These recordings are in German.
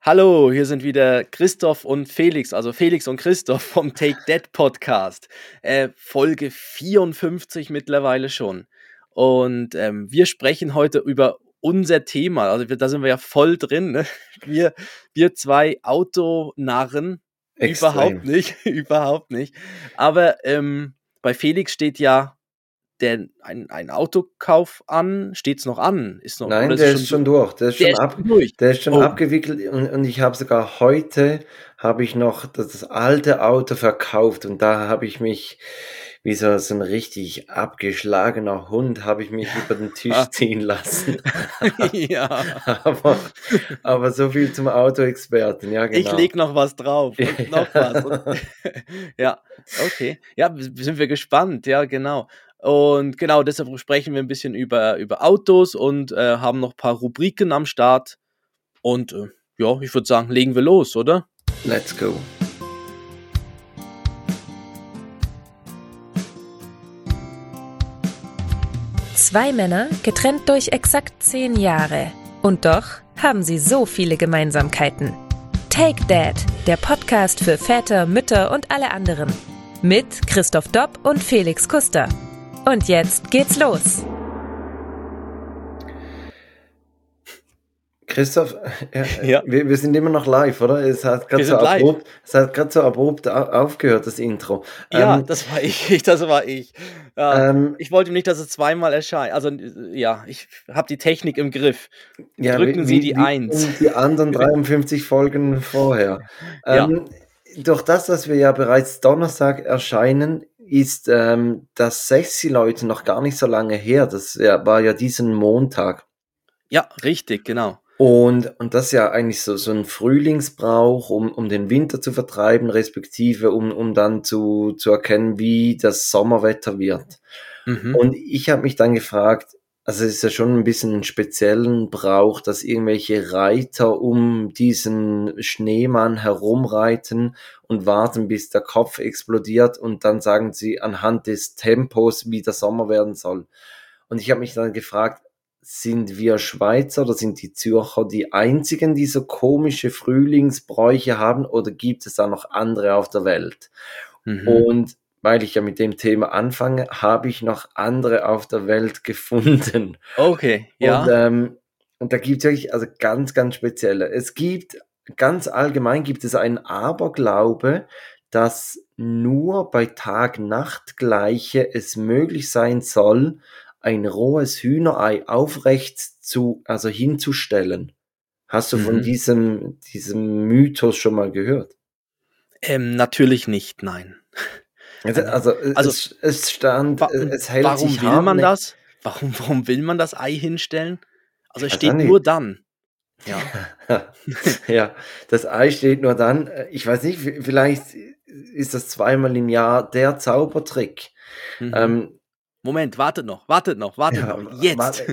Hallo, hier sind wieder Christoph und Felix, also Felix und Christoph vom Take That Podcast. Äh, Folge 54 mittlerweile schon. Und ähm, wir sprechen heute über unser Thema. Also da sind wir ja voll drin. Ne? Wir, wir zwei Autonarren. Extrem. Überhaupt nicht, überhaupt nicht. Aber ähm, bei Felix steht ja der, ein, ein Autokauf an? Steht es noch an? Ist noch, Nein, der ist, schon durch. Der ist, der schon, ist ab, durch. Der ist schon oh. abgewickelt und, und ich habe sogar heute habe ich noch das, das, alte Auto verkauft und da habe ich mich wie so, so ein richtig abgeschlagener Hund habe ich mich über den Tisch ah. ziehen lassen. ja. aber, aber so viel zum Autoexperten, ja genau. Ich leg noch was drauf und noch was. ja, okay. Ja, sind wir gespannt, ja genau. Und genau deshalb sprechen wir ein bisschen über, über Autos und äh, haben noch ein paar Rubriken am Start. Und äh, ja, ich würde sagen, legen wir los, oder? Let's go. Zwei Männer, getrennt durch exakt zehn Jahre. Und doch haben sie so viele Gemeinsamkeiten. Take Dad, der Podcast für Väter, Mütter und alle anderen. Mit Christoph Dopp und Felix Kuster. Und jetzt geht's los. Christoph, ja, ja. Wir, wir, sind immer noch live, oder? Es hat gerade so, abrupt, es hat grad so abrupt aufgehört, das Intro. Ja, ähm, das war ich, das war ich. Ja, ähm, ich wollte nicht, dass es zweimal erscheint. Also, ja, ich habe die Technik im Griff. Ja, Drücken wie, Sie die wie Eins. Und die anderen 53 Folgen vorher. Ähm, ja. Durch das, dass wir ja bereits Donnerstag erscheinen, ist ähm, das Sexy-Leute noch gar nicht so lange her. Das war ja diesen Montag. Ja, richtig, genau. Und, und das ist ja eigentlich so, so ein Frühlingsbrauch, um, um den Winter zu vertreiben, respektive um, um dann zu, zu erkennen, wie das Sommerwetter wird. Mhm. Und ich habe mich dann gefragt, also es ist ja schon ein bisschen einen speziellen Brauch, dass irgendwelche Reiter um diesen Schneemann herumreiten und warten, bis der Kopf explodiert und dann sagen sie anhand des Tempos, wie der Sommer werden soll. Und ich habe mich dann gefragt, sind wir Schweizer oder sind die Zürcher die einzigen, die so komische Frühlingsbräuche haben oder gibt es da noch andere auf der Welt? Mhm. Und weil ich ja mit dem Thema anfange, habe ich noch andere auf der Welt gefunden. Okay, ja. Und, ähm, und da gibt es wirklich also ganz, ganz spezielle. Es gibt, ganz allgemein gibt es einen Aberglaube, dass nur bei Tag-Nacht-Gleiche es möglich sein soll, ein rohes Hühnerei aufrecht zu, also hinzustellen. Hast du mhm. von diesem, diesem Mythos schon mal gehört? Ähm, natürlich nicht, nein. Also, also, also es, es, stand, es hält warum sich will man das? Warum, warum will man das Ei hinstellen? Also es steht nur dann. Ja. ja, das Ei steht nur dann. Ich weiß nicht, vielleicht ist das zweimal im Jahr der Zaubertrick. Mhm. Ähm, Moment, wartet noch, wartet noch, wartet ja, noch. Jetzt.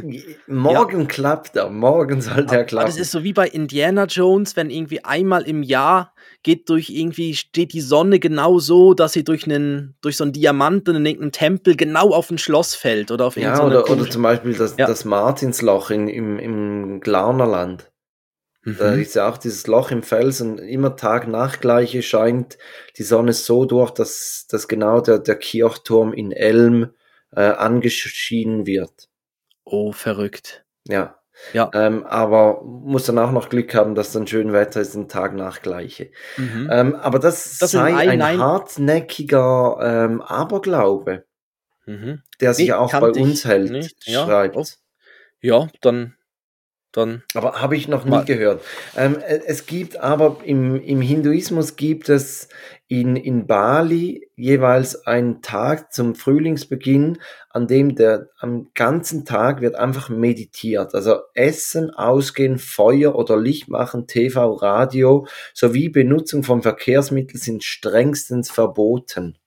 morgen ja. klappt er, morgen soll der klappen. Das ist so wie bei Indiana Jones, wenn irgendwie einmal im Jahr geht durch irgendwie, steht die Sonne genau so, dass sie durch einen, durch so einen Diamanten in irgendeinem Tempel genau auf ein Schloss fällt oder auf Ja, oder, oder zum Beispiel das, ja. das Martinsloch in, im, im Glarnerland. Mhm. Da ist ja auch dieses Loch im Felsen, immer Tag-Nacht-Gleiche scheint die Sonne so durch, dass, dass genau der, der Kirchturm in Elm äh, angeschieden wird. Oh, verrückt. Ja. Ja. Ähm, aber muss dann auch noch Glück haben, dass dann schön Wetter ist, den Tag nach gleiche. Mhm. Ähm, aber das, das sei ein, ein hartnäckiger ähm, Aberglaube, mhm. der sich nee, auch bei uns hält, nicht. schreibt. Ja. Oh. ja, dann dann. Aber habe ich noch nie gehört. Ähm, äh, es gibt aber im, im Hinduismus gibt es in, in Bali jeweils einen Tag zum Frühlingsbeginn, an dem der am ganzen Tag wird einfach meditiert. Also Essen, Ausgehen, Feuer oder Licht machen, TV, Radio sowie Benutzung von Verkehrsmitteln sind strengstens verboten.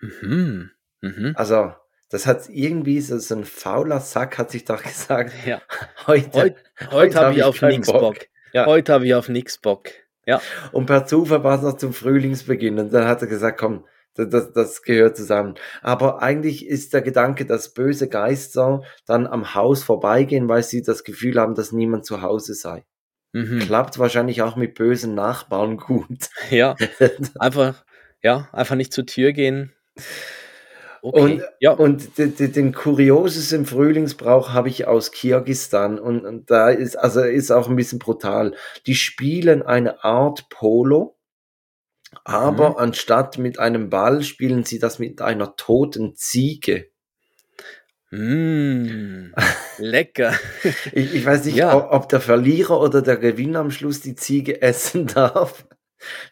Mhm. Mhm. Also das hat irgendwie so, so ein fauler Sack hat sich doch gesagt. Ja. Heute, heute, heute, heute habe hab ich auf nichts Bock. Bock. Ja. Heute habe ich auf nichts Bock. Ja. Und per Zufall war es noch zum Frühlingsbeginn und dann hat er gesagt, komm, das, das, das gehört zusammen. Aber eigentlich ist der Gedanke, dass böse Geister dann am Haus vorbeigehen, weil sie das Gefühl haben, dass niemand zu Hause sei. Mhm. Klappt wahrscheinlich auch mit bösen Nachbarn gut. Ja, einfach, ja, einfach nicht zur Tür gehen. Okay. Und, ja. und den kuriosesten Frühlingsbrauch habe ich aus Kirgistan und, und, da ist, also ist auch ein bisschen brutal. Die spielen eine Art Polo, aber mhm. anstatt mit einem Ball spielen sie das mit einer toten Ziege. Mm, lecker. ich, ich, weiß nicht, ja. ob, ob, der Verlierer oder der Gewinner am Schluss die Ziege essen darf.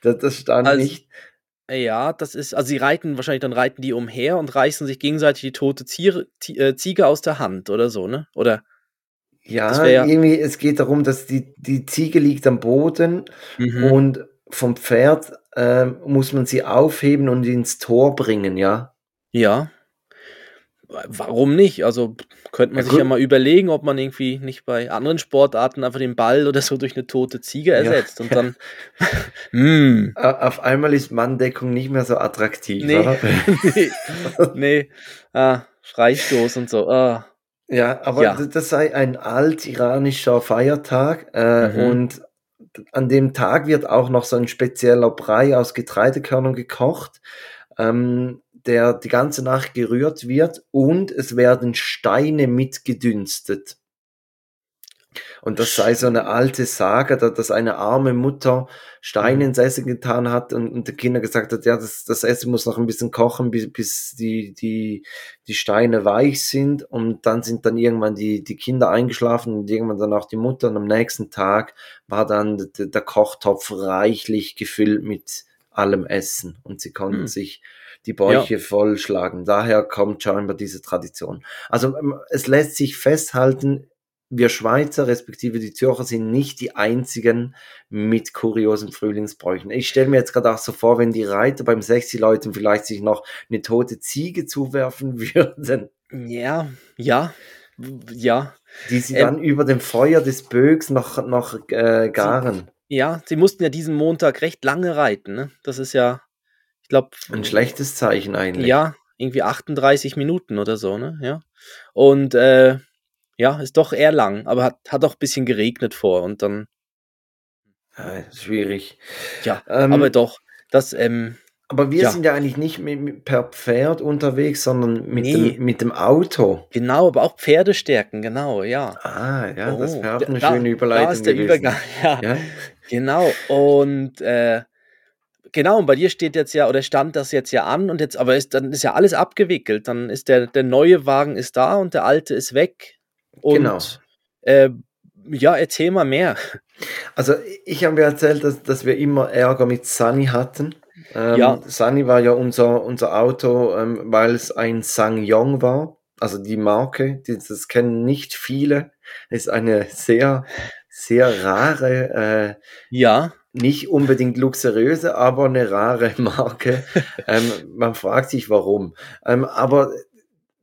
Das, das stand also, nicht. Ja, das ist, also sie reiten, wahrscheinlich dann reiten die umher und reißen sich gegenseitig die tote Zier, äh, Ziege aus der Hand oder so, ne? Oder? Ja, ja, irgendwie, es geht darum, dass die, die Ziege liegt am Boden mhm. und vom Pferd äh, muss man sie aufheben und ins Tor bringen, ja? Ja. Warum nicht? Also könnte man ja, sich ja mal überlegen, ob man irgendwie nicht bei anderen Sportarten einfach den Ball oder so durch eine tote Ziege ersetzt ja. und dann. mm. Auf einmal ist Manndeckung nicht mehr so attraktiv, nee. nee. nee. Ah, Freistoß und so. Ah. Ja, aber ja. das sei ein alt-iranischer Feiertag äh, mhm. und an dem Tag wird auch noch so ein spezieller Brei aus Getreidekörnern gekocht. Ähm, der die ganze Nacht gerührt wird und es werden Steine mitgedünstet. Und das sei so eine alte Sage, dass eine arme Mutter Steine ins Essen getan hat und, und die Kinder gesagt hat, ja, das, das Essen muss noch ein bisschen kochen, bis, bis die, die, die Steine weich sind. Und dann sind dann irgendwann die, die Kinder eingeschlafen und irgendwann dann auch die Mutter. Und am nächsten Tag war dann der, der Kochtopf reichlich gefüllt mit allem Essen. Und sie konnten hm. sich die Bäuche ja. vollschlagen. Daher kommt scheinbar diese Tradition. Also ähm, es lässt sich festhalten, wir Schweizer, respektive die Zürcher, sind nicht die einzigen mit kuriosen Frühlingsbräuchen. Ich stelle mir jetzt gerade auch so vor, wenn die Reiter beim 60 Leuten vielleicht sich noch eine tote Ziege zuwerfen würden. Ja, ja, ja. Die sie ähm, dann über dem Feuer des Bögs noch, noch äh, garen. Ja, sie mussten ja diesen Montag recht lange reiten. Ne? Das ist ja ich glaube. Ein schlechtes Zeichen eigentlich. Ja, irgendwie 38 Minuten oder so, ne? Ja. Und äh, ja, ist doch eher lang, aber hat, hat auch ein bisschen geregnet vor und dann. Ja, schwierig. Ja, ähm, aber doch, das, ähm, aber wir ja. sind ja eigentlich nicht mit, mit, per Pferd unterwegs, sondern mit, nee. dem, mit dem Auto. Genau, aber auch Pferdestärken, genau, ja. Ah, ja, oh, das wäre auch eine da, schöne Überleitung. Da ist der gewesen. Übergang, ja. ja. Genau, und äh, Genau, und bei dir steht jetzt ja, oder stand das jetzt ja an und jetzt, aber ist, dann ist ja alles abgewickelt. Dann ist der, der neue Wagen ist da und der alte ist weg. Und, genau. Äh, ja, erzähl mal mehr. Also ich habe mir erzählt, dass, dass wir immer Ärger mit Sunny hatten. Ähm, ja. Sunny war ja unser, unser Auto, ähm, weil es ein Sang-Yong war. Also die Marke, die, das kennen nicht viele. Ist eine sehr, sehr rare äh, ja nicht unbedingt luxuriöse, aber eine rare Marke. ähm, man fragt sich warum. Ähm, aber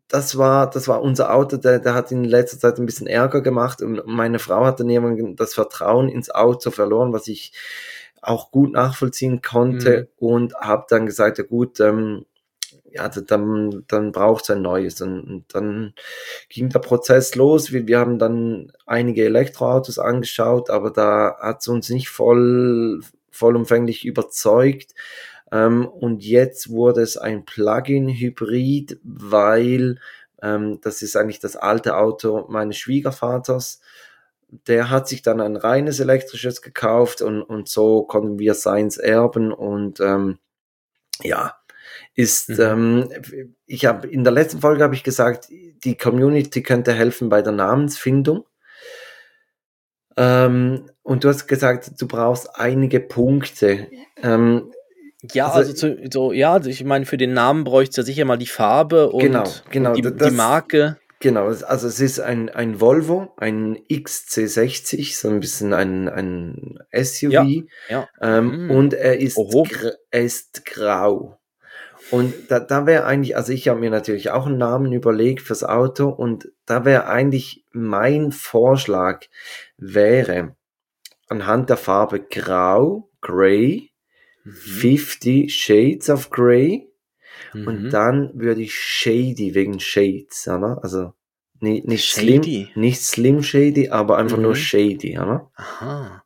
das war, das war unser Auto, der, der hat in letzter Zeit ein bisschen Ärger gemacht und meine Frau hat dann irgendwann das Vertrauen ins Auto verloren, was ich auch gut nachvollziehen konnte mhm. und habe dann gesagt, ja gut, ähm, ja, dann, dann braucht es ein neues. Und, dann ging der Prozess los. Wir, wir haben dann einige Elektroautos angeschaut, aber da hat es uns nicht voll, vollumfänglich überzeugt. Ähm, und jetzt wurde es ein Plug-in-Hybrid, weil ähm, das ist eigentlich das alte Auto meines Schwiegervaters. Der hat sich dann ein reines elektrisches gekauft und, und so konnten wir seins erben und ähm, ja, ist, mhm. ähm, ich habe in der letzten Folge habe ich gesagt, die Community könnte helfen bei der Namensfindung. Ähm, und du hast gesagt, du brauchst einige Punkte. Ähm, ja, also, also zu, so, ja, also ich meine, für den Namen bräuchte es ja sicher mal die Farbe und, genau, genau, und die, das, die, Marke. Genau, also es ist ein, ein Volvo, ein XC60, so ein bisschen ein, ein SUV. Ja, ja. Ähm, mhm. Und er ist, er ist grau. Und da, da wäre eigentlich, also ich habe mir natürlich auch einen Namen überlegt fürs Auto und da wäre eigentlich mein Vorschlag wäre anhand der Farbe Grau, Grey, mhm. 50 Shades of Grey mhm. und dann würde ich Shady wegen Shades, oder? also nicht, nicht Slim, nicht Slim Shady, aber einfach mhm. nur Shady, oder? Aha.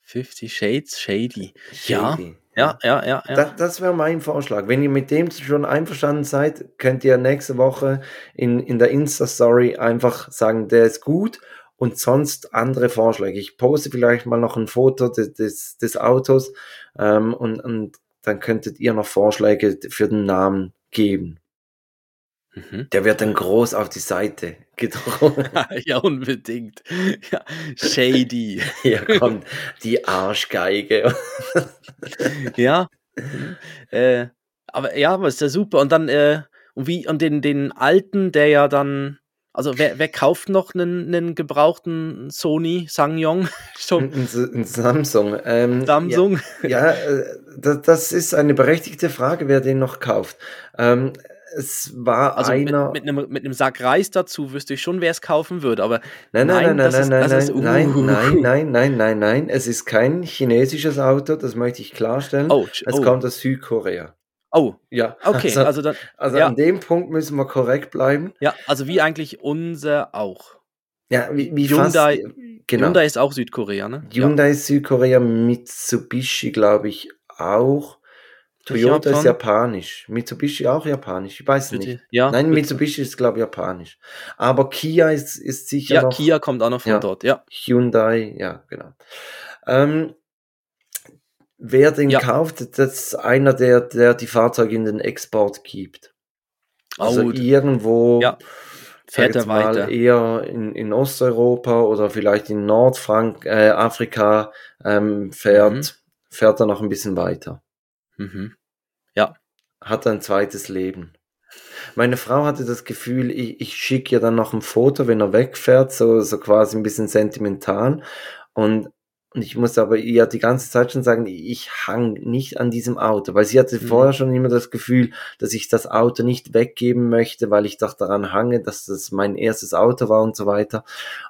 Fifty Shades Shady. Shady. Ja, ja, ja, ja. Das, das wäre mein Vorschlag. Wenn ihr mit dem schon einverstanden seid, könnt ihr nächste Woche in, in der Insta-Story einfach sagen, der ist gut und sonst andere Vorschläge. Ich poste vielleicht mal noch ein Foto des, des, des Autos ähm, und, und dann könntet ihr noch Vorschläge für den Namen geben. Mhm. Der wird dann groß auf die Seite gedruckt. ja, unbedingt. Ja, shady. Hier kommt die Arschgeige. ja. Äh, aber ja, aber ist ja super. Und dann, äh, und wie, und den, den alten, der ja dann also wer, wer kauft noch einen, einen gebrauchten Sony Sangyong? ein, ein, Samsung. Ähm, Samsung. Ja, ja äh, das, das, ist eine berechtigte Frage, wer den noch kauft. Ähm, es war also einer. Mit, mit, einem, mit einem Sack Reis dazu wüsste ich schon, wer es kaufen würde, aber. Nein, nein, nein, nein, nein, nein, nein, uh. nein, nein, nein, nein, nein, nein. Es ist kein chinesisches Auto, das möchte ich klarstellen. Oh, es oh. kommt aus Südkorea. Oh, ja. Okay, also, also, dann, also ja. an dem Punkt müssen wir korrekt bleiben. Ja, also wie eigentlich unser auch. Ja, wie, wie Hyundai, fast, genau. Hyundai ist auch Südkorea, ne? Hyundai ja. ist Südkorea, Mitsubishi glaube ich auch. Toyota ist japanisch. Mitsubishi auch japanisch. Ich weiß nicht. Ja, Nein, Mitsubishi ist, glaube ich, japanisch. Aber Kia ist, ist sicher. Ja, noch, Kia kommt auch noch von ja, dort, ja. Hyundai, ja, genau. Ähm, wer den ja. kauft, das ist einer, der, der die Fahrzeuge in den Export gibt. Also oh, irgendwo ja. fährt er weiter. Eher in, in Osteuropa oder vielleicht in Nordafrika äh, ähm, fährt, mhm. fährt er noch ein bisschen weiter. Mhm. Ja. Hat ein zweites Leben. Meine Frau hatte das Gefühl, ich, ich schicke ihr dann noch ein Foto, wenn er wegfährt, so, so quasi ein bisschen sentimental. Und, und ich muss aber ihr die ganze Zeit schon sagen, ich hang nicht an diesem Auto, weil sie hatte mhm. vorher schon immer das Gefühl, dass ich das Auto nicht weggeben möchte, weil ich doch daran hange, dass das mein erstes Auto war und so weiter.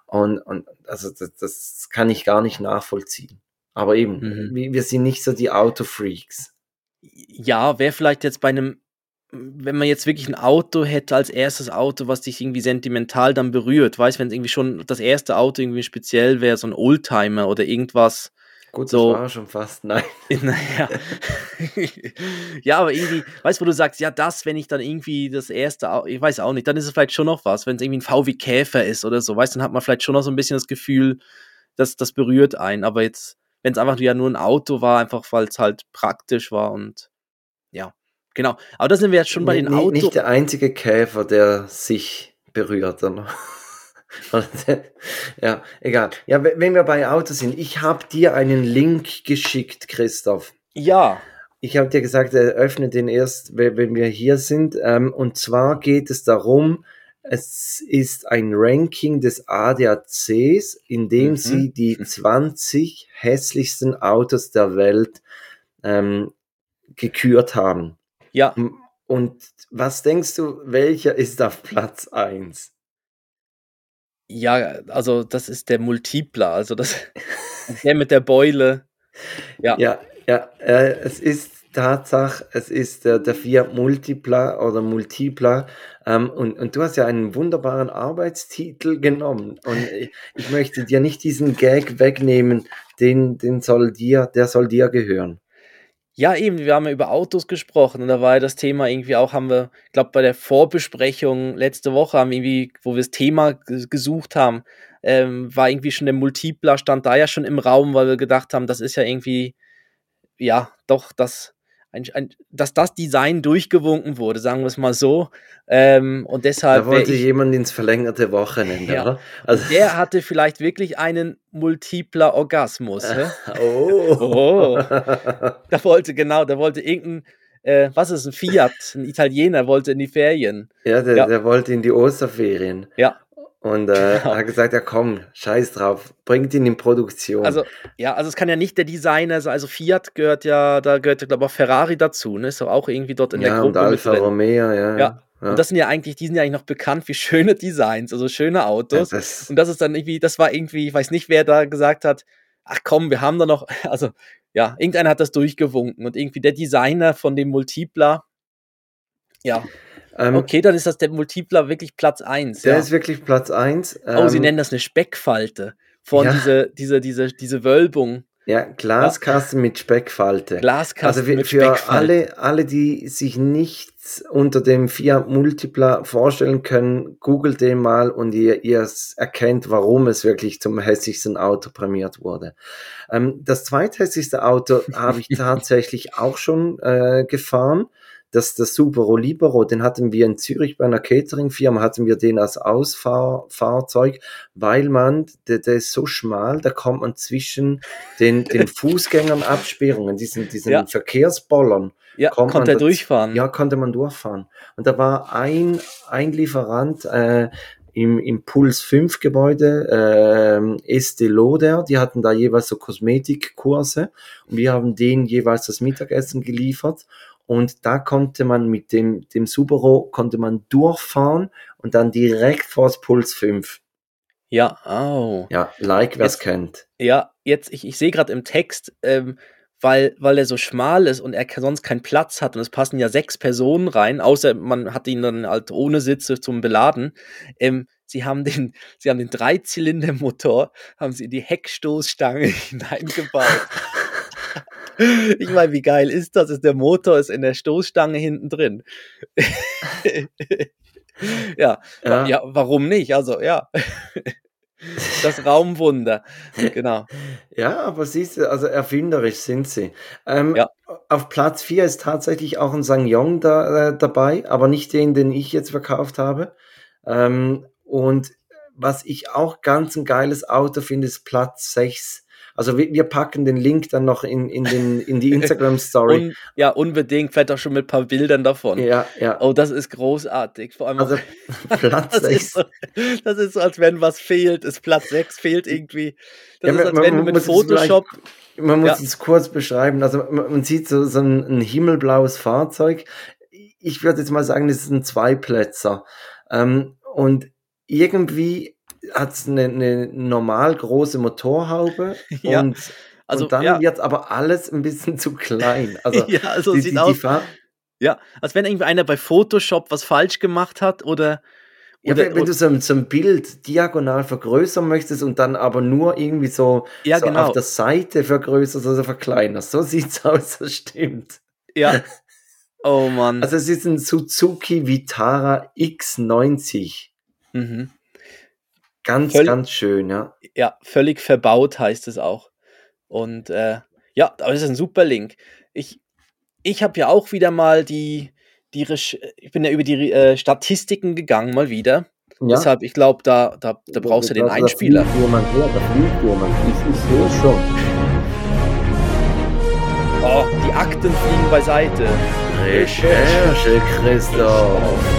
Und, und also das, das kann ich gar nicht nachvollziehen. Aber eben, mhm. wir sind nicht so die Autofreaks ja, wäre vielleicht jetzt bei einem, wenn man jetzt wirklich ein Auto hätte als erstes Auto, was dich irgendwie sentimental dann berührt, weißt, wenn es irgendwie schon das erste Auto irgendwie speziell wäre, so ein Oldtimer oder irgendwas. Gut, so, das war schon fast, nein. Naja. ja, aber irgendwie, weißt du, wo du sagst, ja, das, wenn ich dann irgendwie das erste, ich weiß auch nicht, dann ist es vielleicht schon noch was, wenn es irgendwie ein VW Käfer ist oder so, weißt du, dann hat man vielleicht schon noch so ein bisschen das Gefühl, dass das berührt einen, aber jetzt wenn es einfach ja nur ein Auto war, einfach weil es halt praktisch war und ja, genau. Aber da sind wir jetzt schon bei den Autos. Nicht der einzige Käfer, der sich berührt. Ja, egal. Ja, wenn wir bei Autos sind, ich habe dir einen Link geschickt, Christoph. Ja. Ich habe dir gesagt, öffne den erst, wenn wir hier sind. Ähm, und zwar geht es darum, es ist ein Ranking des ADACs, in dem mhm. sie die 20 hässlichsten Autos der Welt ähm, gekürt haben. Ja. Und was denkst du, welcher ist auf Platz 1? Ja, also das ist der Multipler, also das der mit der Beule. Ja, ja, ja äh, es ist Tatsache, es ist der, der Fiat Multipla oder Multipla. Ähm, und, und du hast ja einen wunderbaren Arbeitstitel genommen. Und ich, ich möchte dir nicht diesen Gag wegnehmen, den, den soll dir, der soll dir gehören. Ja, eben, wir haben ja über Autos gesprochen und da war ja das Thema irgendwie auch, haben wir, glaube, bei der Vorbesprechung letzte Woche haben irgendwie, wo wir das Thema gesucht haben, ähm, war irgendwie schon der Multipler, stand da ja schon im Raum, weil wir gedacht haben, das ist ja irgendwie, ja, doch das ein, ein, dass das Design durchgewunken wurde, sagen wir es mal so. Ähm, und deshalb. Da wollte ich, jemand ins verlängerte Wochenende, ja, oder? Also der hatte vielleicht wirklich einen multipler Orgasmus. oh. oh. Da wollte, genau, da wollte irgendein. Äh, was ist ein Fiat? Ein Italiener wollte in die Ferien. Ja, der, ja. der wollte in die Osterferien. Ja. Und äh, genau. hat gesagt, ja komm, scheiß drauf, bringt ihn in Produktion. Also, ja, also es kann ja nicht der Designer sein, also Fiat gehört ja, da gehört ja, glaube ich, auch Ferrari dazu, ne? Ist auch irgendwie dort in ja, der Gruppe. Und Alfa Romeo, ja. ja. Ja. Und das sind ja eigentlich, die sind ja eigentlich noch bekannt für schöne Designs, also schöne Autos. Ja, das und das ist dann irgendwie, das war irgendwie, ich weiß nicht, wer da gesagt hat, ach komm, wir haben da noch, also ja, irgendeiner hat das durchgewunken und irgendwie der Designer von dem Multipler, ja, ähm, okay, dann ist das der Multipler wirklich Platz 1. Der ja. ist wirklich Platz 1. Ähm, oh, sie ähm, nennen das eine Speckfalte. Von ja. diese, diese, diese, diese Wölbung. Ja, Glaskasten ja. mit Speckfalte. Glaskasten also mit für Speckfalte. alle, alle, die sich nichts unter dem Fiat Multipla vorstellen können, googelt den mal und ihr, ihr erkennt, warum es wirklich zum hässlichsten Auto prämiert wurde. Ähm, das zweithässlichste Auto habe ich tatsächlich auch schon äh, gefahren das, das Subaru Libero, den hatten wir in Zürich bei einer Catering-Firma, hatten wir den als Ausfahrfahrzeug, weil man, der, der ist so schmal, da kommt man zwischen den, den Fußgängern Absperrungen, diesen, diesen ja. Verkehrsbollern. Ja, konnte er durchfahren. Ja, konnte man durchfahren. Und da war ein, ein Lieferant, äh, im Impuls 5 Gebäude, äh, Estee Lauder, die hatten da jeweils so Kosmetikkurse und wir haben denen jeweils das Mittagessen geliefert und da konnte man mit dem, dem Subaru konnte man durchfahren und dann direkt vors Puls 5. Ja, oh. Ja, like wer es kennt. Ja, jetzt, ich, ich sehe gerade im Text, ähm, weil, weil er so schmal ist und er sonst keinen Platz hat und es passen ja sechs Personen rein, außer man hat ihn dann halt ohne Sitze zum Beladen. Ähm, sie haben den, sie haben den Dreizylindermotor, haben sie in die Heckstoßstange hineingebaut. Ich meine, wie geil ist das? Ist der Motor ist in der Stoßstange hinten drin. ja, ja, ja, warum nicht? Also, ja. Das Raumwunder, genau. Ja, aber siehst du, also erfinderisch sind sie. Ähm, ja. Auf Platz 4 ist tatsächlich auch ein Sangyong da, äh, dabei, aber nicht den, den ich jetzt verkauft habe. Ähm, und was ich auch ganz ein geiles Auto finde, ist Platz 6. Also wir, wir packen den Link dann noch in, in, den, in die Instagram-Story. Un, ja, unbedingt, vielleicht auch schon mit ein paar Bildern davon. Ja, ja. Oh, das ist großartig. Vor allem also Platz 6. Ist so, das ist so, als wenn was fehlt. Ist Platz 6 fehlt irgendwie. Das ja, ist, als man, wenn du mit Photoshop. Man muss ja. es kurz beschreiben. Also man, man sieht so, so ein, ein, himmelblaues Fahrzeug. Ich würde jetzt mal sagen, das ist ein Zweiplätzer. Ähm, und irgendwie hat es eine, eine normal große Motorhaube ja. und, also, und dann ja. wird aber alles ein bisschen zu klein. Also, ja, also die, sieht die, aus. ja, als wenn irgendwie einer bei Photoshop was falsch gemacht hat oder. Ja, wenn, wenn du so, so, ein Bild diagonal vergrößern möchtest und dann aber nur irgendwie so, ja, so genau. auf der Seite vergrößerst oder verkleinerst. So sieht's aus, das stimmt. Ja. Oh Mann. Also es ist ein Suzuki Vitara X90. Mhm. Ganz, völlig, ganz schön, ja. Ja, völlig verbaut heißt es auch. Und äh, ja, aber es ist ein super Link. Ich, ich habe ja auch wieder mal die, die ich bin ja über die äh, Statistiken gegangen, mal wieder. Ja. Deshalb, ich glaube, da, da, da brauchst du den Einspieler. Da fliegt jemand her, da fliegt jemand. Ich, ich sehe schon. Oh, die Akten fliegen beiseite. Recherche, Christoph.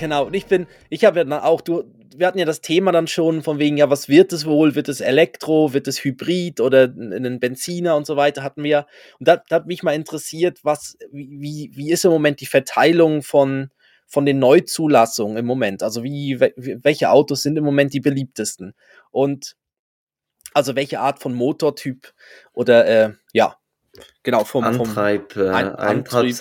Genau, und ich bin, ich habe ja dann auch, du, wir hatten ja das Thema dann schon von wegen, ja, was wird es wohl? Wird es Elektro, wird es Hybrid oder ein Benziner und so weiter hatten wir. Und da, da hat mich mal interessiert, was, wie, wie ist im Moment die Verteilung von, von den Neuzulassungen im Moment? Also wie, welche Autos sind im Moment die beliebtesten? Und also welche Art von Motortyp oder äh, ja, Genau, vom, Antreib, vom äh, Antrieb.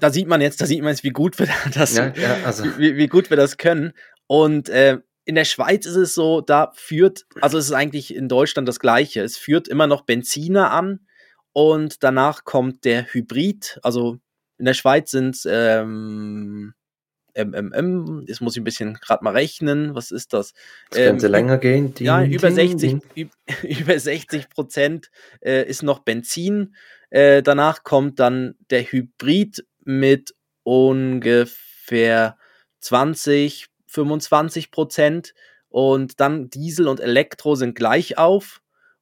Da sieht man jetzt, da sieht man jetzt, wie gut wir das, ja, ja, also. wie, wie, gut wir das können. Und äh, in der Schweiz ist es so, da führt, also es ist eigentlich in Deutschland das Gleiche. Es führt immer noch Benziner an und danach kommt der Hybrid. Also in der Schweiz sind es ähm, MMM, jetzt muss ich ein bisschen gerade mal rechnen, was ist das? Das könnte ähm, länger gehen. Ding, ja, über 60, ding. über 60 Prozent äh, ist noch Benzin. Äh, danach kommt dann der Hybrid mit ungefähr 20, 25 Prozent. Und dann Diesel und Elektro sind gleich auf.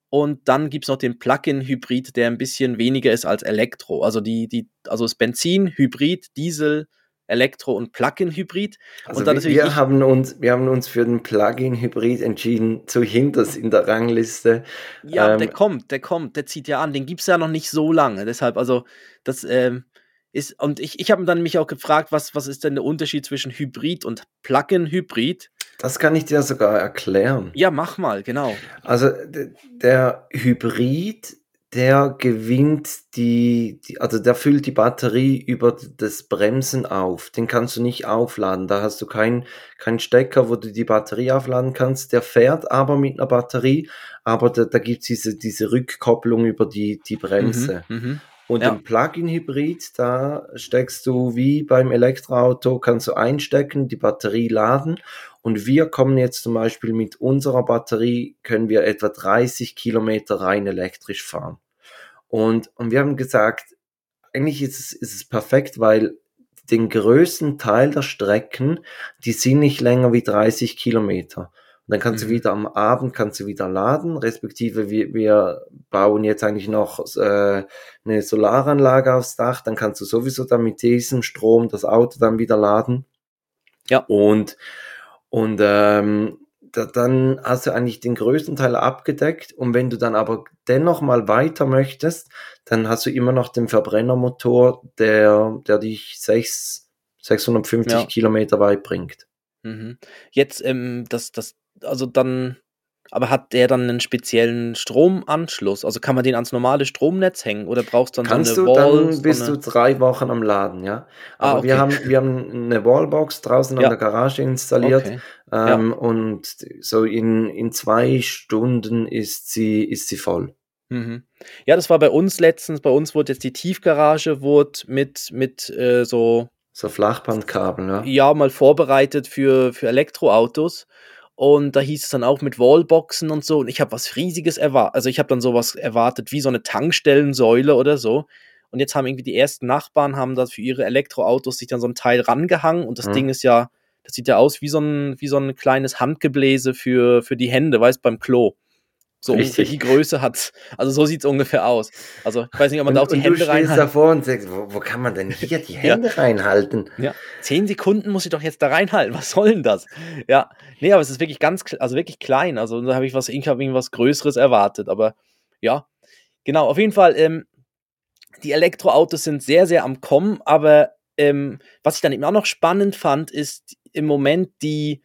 Und dann gibt es noch den Plug-in-Hybrid, der ein bisschen weniger ist als Elektro. Also die, die, also das Benzin, Hybrid, Diesel, Elektro- und Plug-in-Hybrid. Also wir, wir haben uns, wir haben uns für den Plug-in-Hybrid entschieden, zu hinters in der Rangliste. Ja, ähm, der kommt, der kommt, der zieht ja an. Den gibt es ja noch nicht so lange. Deshalb, also, das ähm, ist, und ich, ich habe dann mich auch gefragt, was, was ist denn der Unterschied zwischen Hybrid und Plug-in-Hybrid? Das kann ich dir sogar erklären. Ja, mach mal, genau. Also der Hybrid, der gewinnt die, die, also der füllt die Batterie über das Bremsen auf. Den kannst du nicht aufladen. Da hast du keinen kein Stecker, wo du die Batterie aufladen kannst. Der fährt aber mit einer Batterie, aber da, da gibt's diese, diese Rückkopplung über die, die Bremse. Mhm, mh. Und ja. im Plug-in-Hybrid, da steckst du wie beim Elektroauto, kannst du einstecken, die Batterie laden. Und wir kommen jetzt zum Beispiel mit unserer Batterie, können wir etwa 30 Kilometer rein elektrisch fahren. Und, und wir haben gesagt, eigentlich ist es, ist es perfekt, weil den größten Teil der Strecken, die sind nicht länger wie 30 Kilometer. Und dann kannst mhm. du wieder am Abend kannst du wieder laden, respektive wir, wir bauen jetzt eigentlich noch äh, eine Solaranlage aufs Dach, dann kannst du sowieso dann mit diesem Strom das Auto dann wieder laden. Ja. Und, und ähm, da, dann hast du eigentlich den größten Teil abgedeckt und wenn du dann aber dennoch mal weiter möchtest, dann hast du immer noch den Verbrennermotor, der, der dich 6, 650 ja. Kilometer weit bringt. Mhm. Jetzt, ähm, das, das also dann, aber hat der dann einen speziellen Stromanschluss? Also kann man den ans normale Stromnetz hängen oder brauchst du dann Kannst so eine Wall? Du, dann bist so du drei Wochen am Laden, ja. Aber ah, okay. wir, haben, wir haben eine Wallbox draußen ja. an der Garage installiert okay. ähm, ja. und so in, in zwei Stunden ist sie, ist sie voll. Mhm. Ja, das war bei uns letztens. Bei uns wurde jetzt die Tiefgarage wurde mit, mit äh, so so Flachbandkabel, ja. Ja, mal vorbereitet für, für Elektroautos. Und da hieß es dann auch mit Wallboxen und so. Und ich habe was Riesiges erwartet. Also ich habe dann sowas erwartet wie so eine Tankstellensäule oder so. Und jetzt haben irgendwie die ersten Nachbarn haben da für ihre Elektroautos sich dann so ein Teil rangehangen. Und das mhm. Ding ist ja, das sieht ja aus wie so ein, wie so ein kleines Handgebläse für, für die Hände, weißt beim Klo. So Richtig. ungefähr die Größe hat. Also so sieht es ungefähr aus. Also ich weiß nicht, ob man und, da auch die Hände reinhalten. Du stehst davor und sagst, wo, wo, kann man denn hier die Hände ja. reinhalten? Ja, zehn Sekunden muss ich doch jetzt da reinhalten. Was soll denn das? Ja, nee, aber es ist wirklich ganz, also wirklich klein. Also da habe ich was, ich habe irgendwas Größeres erwartet. Aber ja, genau. Auf jeden Fall. Ähm, die Elektroautos sind sehr, sehr am Kommen. Aber ähm, was ich dann eben auch noch spannend fand, ist im Moment die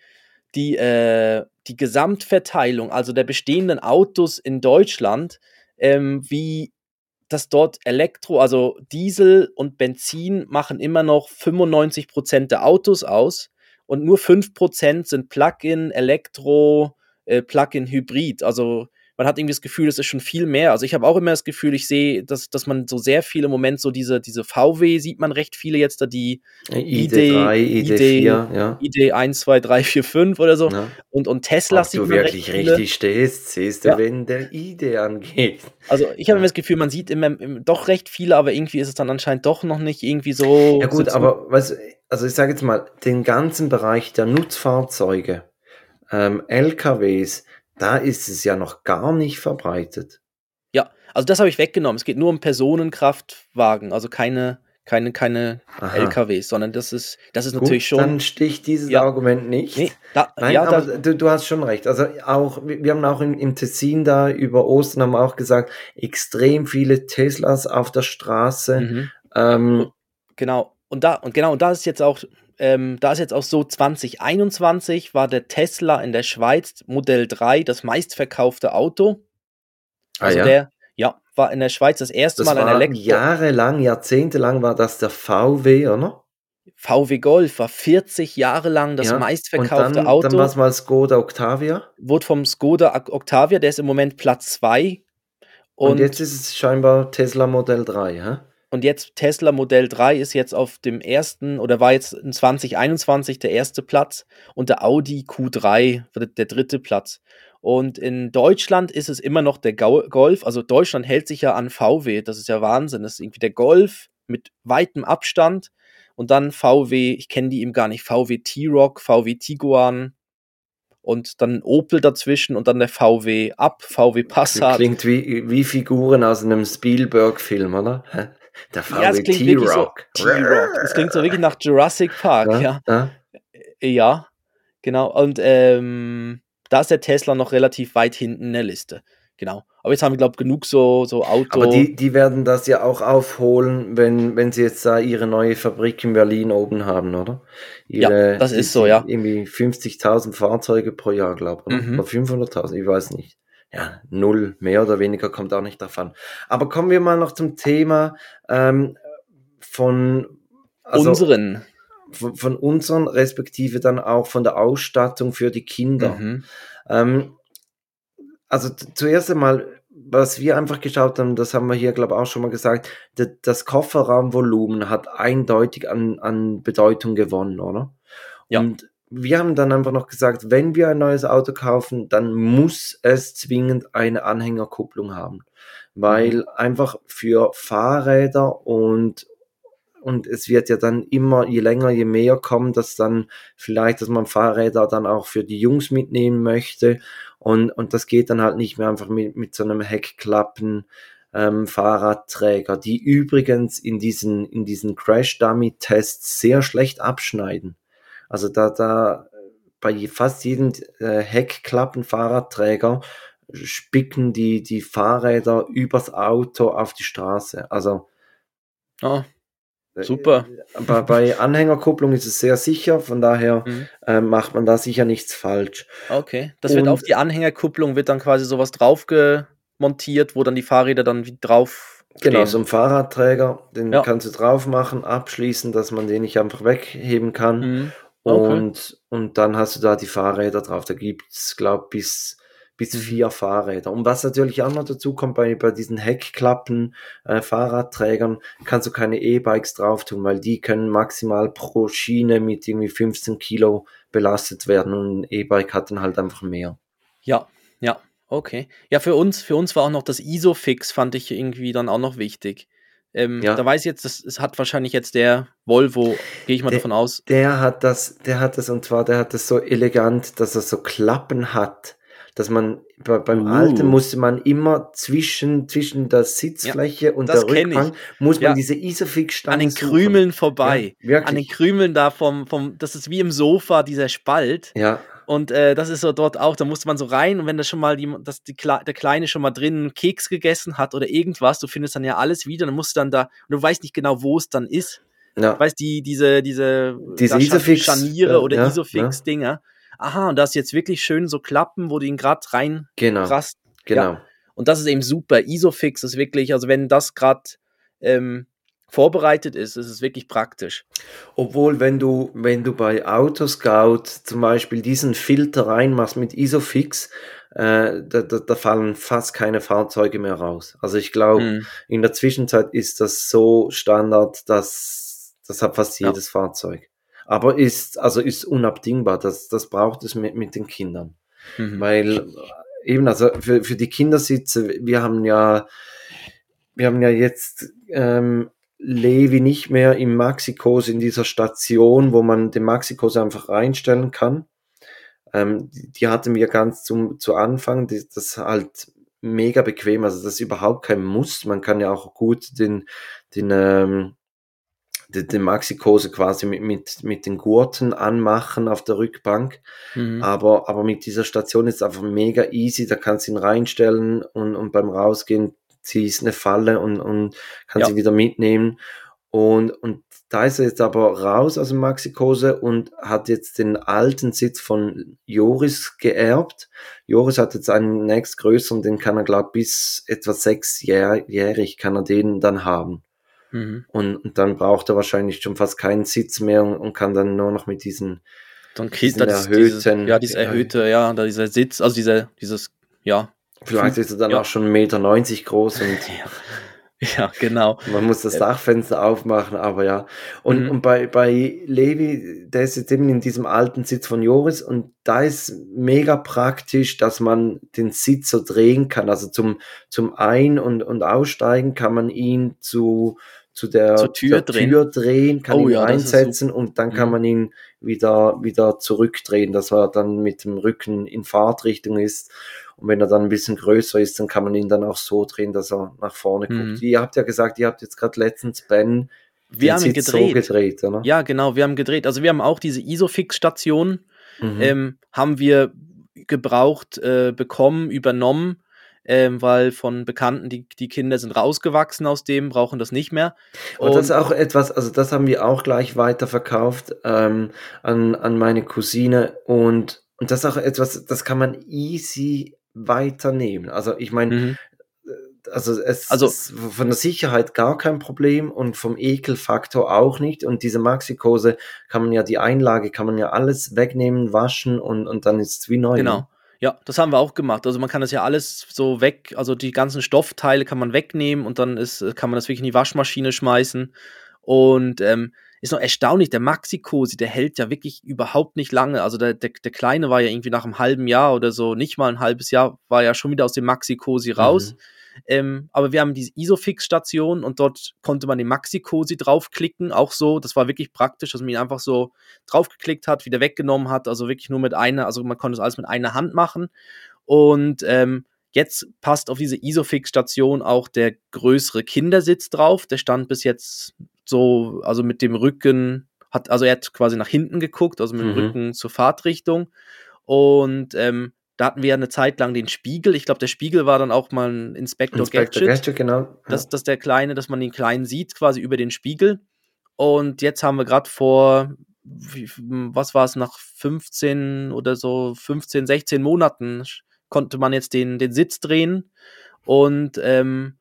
die äh, die Gesamtverteilung, also der bestehenden Autos in Deutschland, ähm, wie das dort Elektro, also Diesel und Benzin machen immer noch 95 Prozent der Autos aus und nur 5 Prozent sind Plug-in, Elektro, äh, Plug-in Hybrid. Also man hat irgendwie das Gefühl, es ist schon viel mehr. Also ich habe auch immer das Gefühl, ich sehe, dass, dass man so sehr viele im Moment so diese, diese VW sieht man recht viele jetzt da, die ID3, ID, ID4, ja. ID 1, 2, 3, 4, 5 oder so. Ja. Und, und Tesla Ob sieht man wirklich recht richtig stehst, siehst du, ja. wenn der ID angeht. Also ich habe immer das Gefühl, man sieht immer, doch recht viele, aber irgendwie ist es dann anscheinend doch noch nicht irgendwie so. Ja gut, so aber was, also ich sage jetzt mal, den ganzen Bereich der Nutzfahrzeuge, ähm, LKWs, da ist es ja noch gar nicht verbreitet. Ja, also das habe ich weggenommen. Es geht nur um Personenkraftwagen, also keine, keine, keine LKWs, sondern das ist, das ist Gut, natürlich schon. Dann sticht dieses ja. Argument nicht. Nee, da, Nein, ja, aber da, du, du hast schon recht. Also auch, wir haben auch im, im Tessin da über Ostern haben auch gesagt, extrem viele Teslas auf der Straße. Mhm. Ähm, genau. Und da, und genau, und da ist jetzt auch ähm, da ist jetzt auch so, 2021 war der Tesla in der Schweiz Modell 3 das meistverkaufte Auto. Ah, also ah, ja? der, ja, war in der Schweiz das erste das Mal ein Elektro. Jahrelang, jahrzehntelang war das der VW, oder? VW Golf war 40 Jahre lang das ja, meistverkaufte dann, Auto. Dann war es mal Skoda Octavia. Wurde vom Skoda Octavia, der ist im Moment Platz 2. Und, und, jetzt ist es scheinbar Tesla Modell 3, hä? Und jetzt Tesla Modell 3 ist jetzt auf dem ersten oder war jetzt in 2021 der erste Platz und der Audi Q3 der dritte Platz. Und in Deutschland ist es immer noch der Golf. Also Deutschland hält sich ja an VW. Das ist ja Wahnsinn. Das ist irgendwie der Golf mit weitem Abstand. Und dann VW, ich kenne die eben gar nicht, VW T-Rock, VW Tiguan und dann Opel dazwischen und dann der VW Up, VW Passat. Klingt wie, wie Figuren aus einem Spielberg-Film, oder? Der ja, T-Rock. So, T-Rock. Das klingt so wirklich nach Jurassic Park, ja. Ja, ja genau. Und ähm, da ist der Tesla noch relativ weit hinten in der Liste. Genau. Aber jetzt haben wir, glaube ich, genug so, so Auto. Aber die, die werden das ja auch aufholen, wenn, wenn sie jetzt da ihre neue Fabrik in Berlin oben haben, oder? Ihre, ja, das ist so, ja. Irgendwie 50.000 Fahrzeuge pro Jahr, glaube ich. Mhm. Oder 500.000, ich weiß nicht. Ja, null, mehr oder weniger kommt auch nicht davon. Aber kommen wir mal noch zum Thema ähm, von also, unseren. Von, von, unseren, respektive dann auch von der Ausstattung für die Kinder. Mhm. Ähm, also zuerst einmal, was wir einfach geschaut haben, das haben wir hier, glaube ich, auch schon mal gesagt, das Kofferraumvolumen hat eindeutig an, an Bedeutung gewonnen, oder? Ja. Und wir haben dann einfach noch gesagt, wenn wir ein neues Auto kaufen, dann muss es zwingend eine Anhängerkupplung haben. Weil mhm. einfach für Fahrräder und, und es wird ja dann immer, je länger, je mehr kommen, dass dann vielleicht, dass man Fahrräder dann auch für die Jungs mitnehmen möchte. Und, und das geht dann halt nicht mehr einfach mit, mit so einem Heckklappen. Ähm, Fahrradträger, die übrigens in diesen, in diesen Crash-Dummy-Tests sehr schlecht abschneiden. Also da, da bei fast jedem äh, Heckklappen-Fahrradträger spicken die, die Fahrräder übers Auto auf die Straße. Also oh, super. Äh, bei, bei Anhängerkupplung ist es sehr sicher, von daher mhm. äh, macht man da sicher nichts falsch. Okay, das Und, wird auf die Anhängerkupplung wird dann quasi sowas drauf montiert, wo dann die Fahrräder dann drauf Genau, so ein Fahrradträger, den ja. kannst du drauf machen, abschließen, dass man den nicht einfach wegheben kann. Mhm. Okay. Und, und dann hast du da die Fahrräder drauf. Da gibt's, glaube bis, bis mhm. vier Fahrräder. Und was natürlich auch noch dazu kommt, bei, bei diesen Heckklappen, äh, Fahrradträgern, kannst du keine E-Bikes drauf tun, weil die können maximal pro Schiene mit irgendwie 15 Kilo belastet werden und ein E-Bike hat dann halt einfach mehr. Ja, ja, okay. Ja, für uns, für uns war auch noch das Isofix, fand ich irgendwie dann auch noch wichtig. Ähm, ja. Da weiß ich jetzt, das, das hat wahrscheinlich jetzt der Volvo, gehe ich mal der, davon aus. Der hat das, der hat das und zwar, der hat das so elegant, dass er so Klappen hat, dass man bei, beim uh. Alten musste man immer zwischen zwischen der Sitzfläche ja, und der Rückbank muss man ja. diese Isofix an den Krümeln vorbei, ja, an den Krümeln da vom vom, das ist wie im Sofa dieser Spalt. Ja. Und äh, das ist so dort auch, da musste man so rein und wenn das schon mal die, dass die, der Kleine schon mal drin Keks gegessen hat oder irgendwas, du findest dann ja alles wieder, dann musst du dann da, und du weißt nicht genau, wo es dann ist. Ja. Weißt die, diese, diese, diese Isofix, Scharniere ja, oder ja, Isofix-Dinger. Aha, und da ist jetzt wirklich schön so Klappen, wo du ihn gerade rein genau, rast. Genau. Ja. Und das ist eben super. Isofix ist wirklich, also wenn das gerade ähm, vorbereitet ist, ist es wirklich praktisch. Obwohl, wenn du, wenn du bei Autoscout zum Beispiel diesen Filter reinmachst mit Isofix, äh, da, da, da, fallen fast keine Fahrzeuge mehr raus. Also ich glaube, mhm. in der Zwischenzeit ist das so Standard, dass das hat fast jedes ja. Fahrzeug. Aber ist, also ist unabdingbar, das, das braucht es mit, mit den Kindern. Mhm. Weil eben, also für, für die Kindersitze, wir haben ja, wir haben ja jetzt ähm, Levi nicht mehr im Maxikos in dieser Station, wo man den Maxikos einfach reinstellen kann. Ähm, die, die hatten wir ganz zum, zu Anfang, die, das ist halt mega bequem, also das ist überhaupt kein Muss. Man kann ja auch gut den, den, ähm, den, den Maxikose quasi mit, mit, mit den Gurten anmachen auf der Rückbank. Mhm. Aber, aber mit dieser Station ist es einfach mega easy, da kannst du ihn reinstellen und, und beim Rausgehen ziehst eine Falle und, und kannst ja. sie wieder mitnehmen. Und, und da ist er jetzt aber raus aus dem Maxikose und hat jetzt den alten Sitz von Joris geerbt. Joris hat jetzt einen nächstgrößeren, den kann er, glaube bis etwa sechsjährig kann er den dann haben. Mhm. Und, und, dann braucht er wahrscheinlich schon fast keinen Sitz mehr und, und kann dann nur noch mit diesen, dann diesen erhöhten... Dieses, ja, dieses erhöhte, ja, dieser Sitz, also dieser, dieses, ja, Vielleicht ist er dann ja. auch schon 1,90 Meter groß und ja. genau. Man muss das Dachfenster aufmachen, aber ja. Und, mhm. und bei, bei Levi, der ist jetzt eben in diesem alten Sitz von Joris und da ist mega praktisch, dass man den Sitz so drehen kann. Also zum, zum Ein- und, und Aussteigen kann man ihn zu, zu der, Zur Tür, der drehen. Tür drehen, kann oh, ihn ja, einsetzen und dann kann mhm. man ihn wieder, wieder zurückdrehen, dass er dann mit dem Rücken in Fahrtrichtung ist. Und wenn er dann ein bisschen größer ist, dann kann man ihn dann auch so drehen, dass er nach vorne mhm. guckt. Ihr habt ja gesagt, ihr habt jetzt gerade letztens Ben wir haben ihn gedreht. So gedreht oder? Ja, genau, wir haben gedreht. Also wir haben auch diese Isofix-Station, mhm. ähm, haben wir gebraucht, äh, bekommen, übernommen, ähm, weil von Bekannten, die, die Kinder sind rausgewachsen aus dem, brauchen das nicht mehr. Und, Und das ist auch etwas, also das haben wir auch gleich weiterverkauft ähm, an, an meine Cousine und und das ist auch etwas, das kann man easy weiternehmen. Also ich meine, mhm. also es also, ist von der Sicherheit gar kein Problem und vom Ekelfaktor auch nicht. Und diese Maxikose kann man ja, die Einlage kann man ja alles wegnehmen, waschen und, und dann ist es wie neu. Genau. Ja, das haben wir auch gemacht. Also man kann das ja alles so weg, also die ganzen Stoffteile kann man wegnehmen und dann ist, kann man das wirklich in die Waschmaschine schmeißen. Und ähm, ist noch erstaunlich, der Maxi-Cosi, der hält ja wirklich überhaupt nicht lange. Also der, der, der Kleine war ja irgendwie nach einem halben Jahr oder so, nicht mal ein halbes Jahr, war ja schon wieder aus dem Maxi-Cosi raus. Mhm. Ähm, aber wir haben diese Isofix-Station und dort konnte man den Maxi-Cosi draufklicken, auch so. Das war wirklich praktisch, dass man ihn einfach so draufgeklickt hat, wieder weggenommen hat. Also wirklich nur mit einer, also man konnte es alles mit einer Hand machen. Und ähm, Jetzt passt auf diese Isofix-Station auch der größere Kindersitz drauf. Der stand bis jetzt so, also mit dem Rücken, hat, also er hat quasi nach hinten geguckt, also mit dem mhm. Rücken zur Fahrtrichtung. Und ähm, da hatten wir ja eine Zeit lang den Spiegel. Ich glaube, der Spiegel war dann auch mal ein Inspector, Inspector Gadget. Gadget genau. Ja. Dass, dass der Kleine, dass man den Kleinen sieht, quasi über den Spiegel. Und jetzt haben wir gerade vor, wie, was war es, nach 15 oder so, 15, 16 Monaten konnte man jetzt den, den Sitz drehen. Und ähm,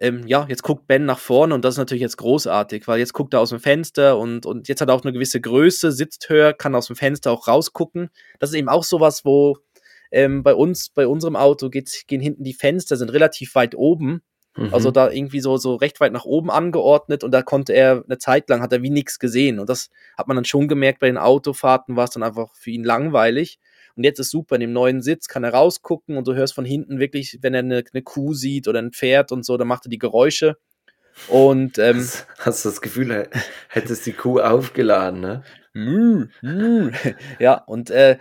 ähm, ja, jetzt guckt Ben nach vorne und das ist natürlich jetzt großartig, weil jetzt guckt er aus dem Fenster und, und jetzt hat er auch eine gewisse Größe, sitzt höher, kann aus dem Fenster auch rausgucken. Das ist eben auch sowas, wo ähm, bei uns, bei unserem Auto geht, gehen hinten die Fenster, sind relativ weit oben. Mhm. Also da irgendwie so, so recht weit nach oben angeordnet und da konnte er eine Zeit lang, hat er wie nichts gesehen. Und das hat man dann schon gemerkt, bei den Autofahrten war es dann einfach für ihn langweilig. Und jetzt ist super, in dem neuen Sitz kann er rausgucken und du hörst von hinten wirklich, wenn er eine, eine Kuh sieht oder ein Pferd und so, dann macht er die Geräusche. Und ähm, hast, hast du das Gefühl, hättest die Kuh aufgeladen, ne? ja, und äh,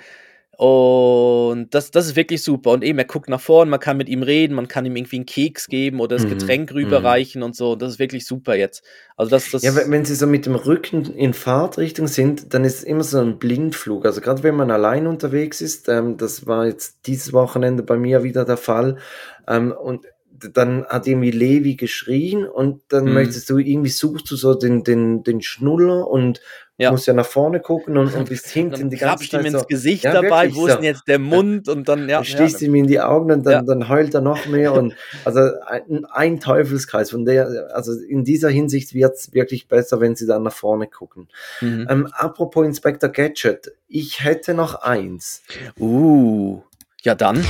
und das, das ist wirklich super. Und eben, er guckt nach vorne, man kann mit ihm reden, man kann ihm irgendwie einen Keks geben oder das mhm. Getränk mhm. rüberreichen mhm. und so. Das ist wirklich super jetzt. Also das, das ja, wenn sie so mit dem Rücken in Fahrtrichtung sind, dann ist es immer so ein Blindflug. Also gerade wenn man allein unterwegs ist, ähm, das war jetzt dieses Wochenende bei mir wieder der Fall. Ähm, und dann hat irgendwie Levi geschrien und dann mhm. möchtest du irgendwie suchst du so den, den, den Schnuller und ja. musst ja nach vorne gucken und, und bist hinten die ganze Zeit ihm ins so, Gesicht ja, dabei, wo ist denn jetzt der Mund und dann, ja. Dann stichst ja. ihm in die Augen und dann, ja. dann heult er noch mehr und also ein, ein Teufelskreis von der, also in dieser Hinsicht wird's wirklich besser, wenn sie dann nach vorne gucken. Mhm. Ähm, apropos Inspector Gadget, ich hätte noch eins. Uh, ja dann.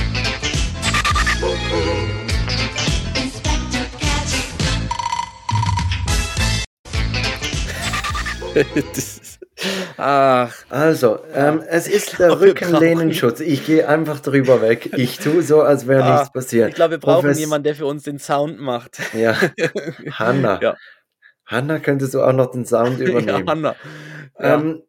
Ach. Also, ähm, es ist der Rückenlehnenschutz. Ich gehe einfach drüber weg. Ich tue so, als wäre ah, nichts passiert. Ich glaube, wir brauchen Profes jemanden, der für uns den Sound macht. Ja, Hanna. Ja. Hanna, könntest du auch noch den Sound übernehmen? Ja, Hanna. Ja. Ähm,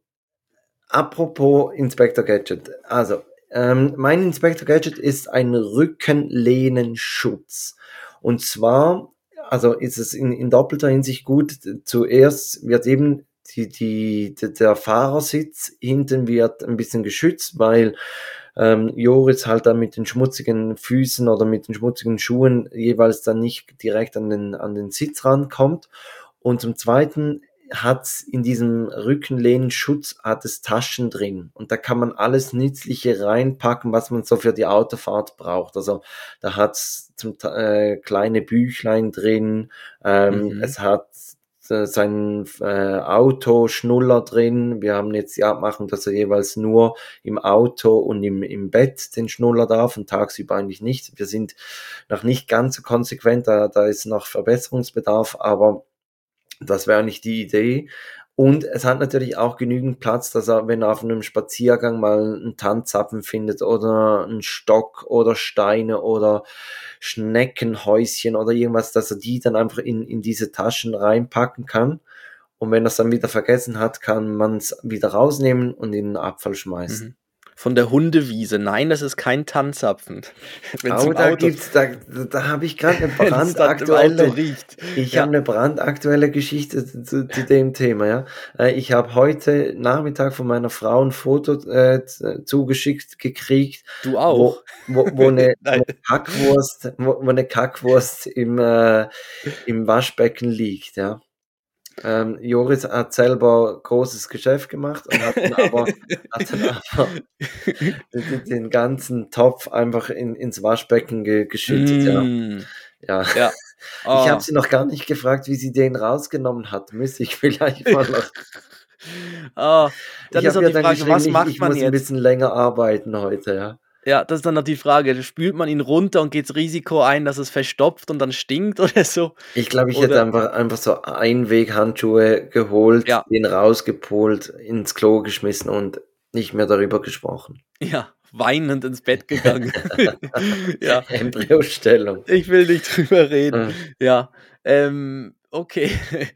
apropos Inspector Gadget. Also, ähm, mein Inspector Gadget ist ein Rückenlehnenschutz. Und zwar also ist es in, in doppelter Hinsicht gut. Zuerst wird eben die, die, der Fahrersitz hinten wird ein bisschen geschützt, weil ähm, Joris halt dann mit den schmutzigen Füßen oder mit den schmutzigen Schuhen jeweils dann nicht direkt an den, an den Sitz rankommt. Und zum Zweiten hat in diesem Rückenlehnenschutz hat es Taschen drin und da kann man alles Nützliche reinpacken, was man so für die Autofahrt braucht. Also da hat es zum äh, kleine Büchlein drin, ähm, mhm. es hat sein äh, Autoschnuller drin. Wir haben jetzt die Abmachung, dass er jeweils nur im Auto und im, im Bett den Schnuller darf und tagsüber eigentlich nicht. Wir sind noch nicht ganz so konsequent, da, da ist noch Verbesserungsbedarf, aber das wäre nicht die Idee. Und es hat natürlich auch genügend Platz, dass er, wenn er auf einem Spaziergang mal einen Tanzzapfen findet oder einen Stock oder Steine oder Schneckenhäuschen oder irgendwas, dass er die dann einfach in, in diese Taschen reinpacken kann. Und wenn er es dann wieder vergessen hat, kann man es wieder rausnehmen und in den Abfall schmeißen. Mhm von der Hundewiese. Nein, das ist kein Tanzapfen. oh, da gibt's, da, da habe ich gerade eine brandaktuelle, ich ja. habe eine brandaktuelle Geschichte zu, zu, dem Thema. Ja, äh, ich habe heute Nachmittag von meiner Frau ein Foto äh, zugeschickt gekriegt. Du auch? Wo, wo, wo, eine, eine Kackwurst, wo, wo, eine Kackwurst im, äh, im Waschbecken liegt. Ja. Ähm, Joris hat selber großes Geschäft gemacht und hat dann aber, hat dann aber den, ganzen Topf einfach in, ins Waschbecken ge geschüttet. Mm. Ja. ja. ja. Oh. Ich habe sie noch gar nicht gefragt, wie sie den rausgenommen hat. Müsste ich vielleicht mal noch. oh, dann ich ist auch die Frage, was macht ich, ich man muss jetzt? ein bisschen länger arbeiten heute, ja. Ja, das ist dann noch die Frage. Spült man ihn runter und geht das Risiko ein, dass es verstopft und dann stinkt oder so? Ich glaube, ich oder? hätte einfach, einfach so Einweghandschuhe geholt, ja. den rausgepolt, ins Klo geschmissen und nicht mehr darüber gesprochen. Ja, weinend ins Bett gegangen. ja. Embryostellung. Ich will nicht drüber reden. Mhm. Ja. Ähm, Okay.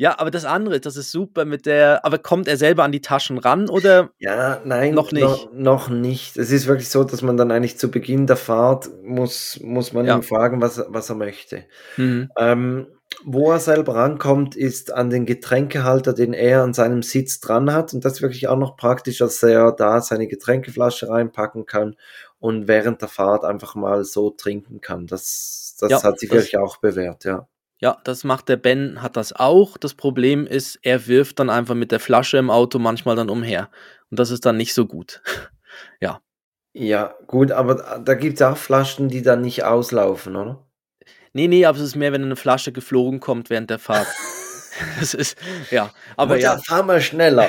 Ja, aber das andere, das ist super mit der. Aber kommt er selber an die Taschen ran oder? Ja, nein, noch nicht. Noch, noch nicht. Es ist wirklich so, dass man dann eigentlich zu Beginn der Fahrt muss, muss man ja. ihn fragen, was, was er möchte. Mhm. Ähm, wo er selber rankommt, ist an den Getränkehalter, den er an seinem Sitz dran hat. Und das ist wirklich auch noch praktisch, dass er da seine Getränkeflasche reinpacken kann und während der Fahrt einfach mal so trinken kann. Das, das ja, hat sich das, wirklich auch bewährt, ja. Ja, das macht der Ben, hat das auch. Das Problem ist, er wirft dann einfach mit der Flasche im Auto manchmal dann umher. Und das ist dann nicht so gut. ja. Ja, gut, aber da gibt es auch Flaschen, die dann nicht auslaufen, oder? Nee, nee, aber es ist mehr, wenn eine Flasche geflogen kommt während der Fahrt. das ist, ja, aber ja. Fahr mal schneller.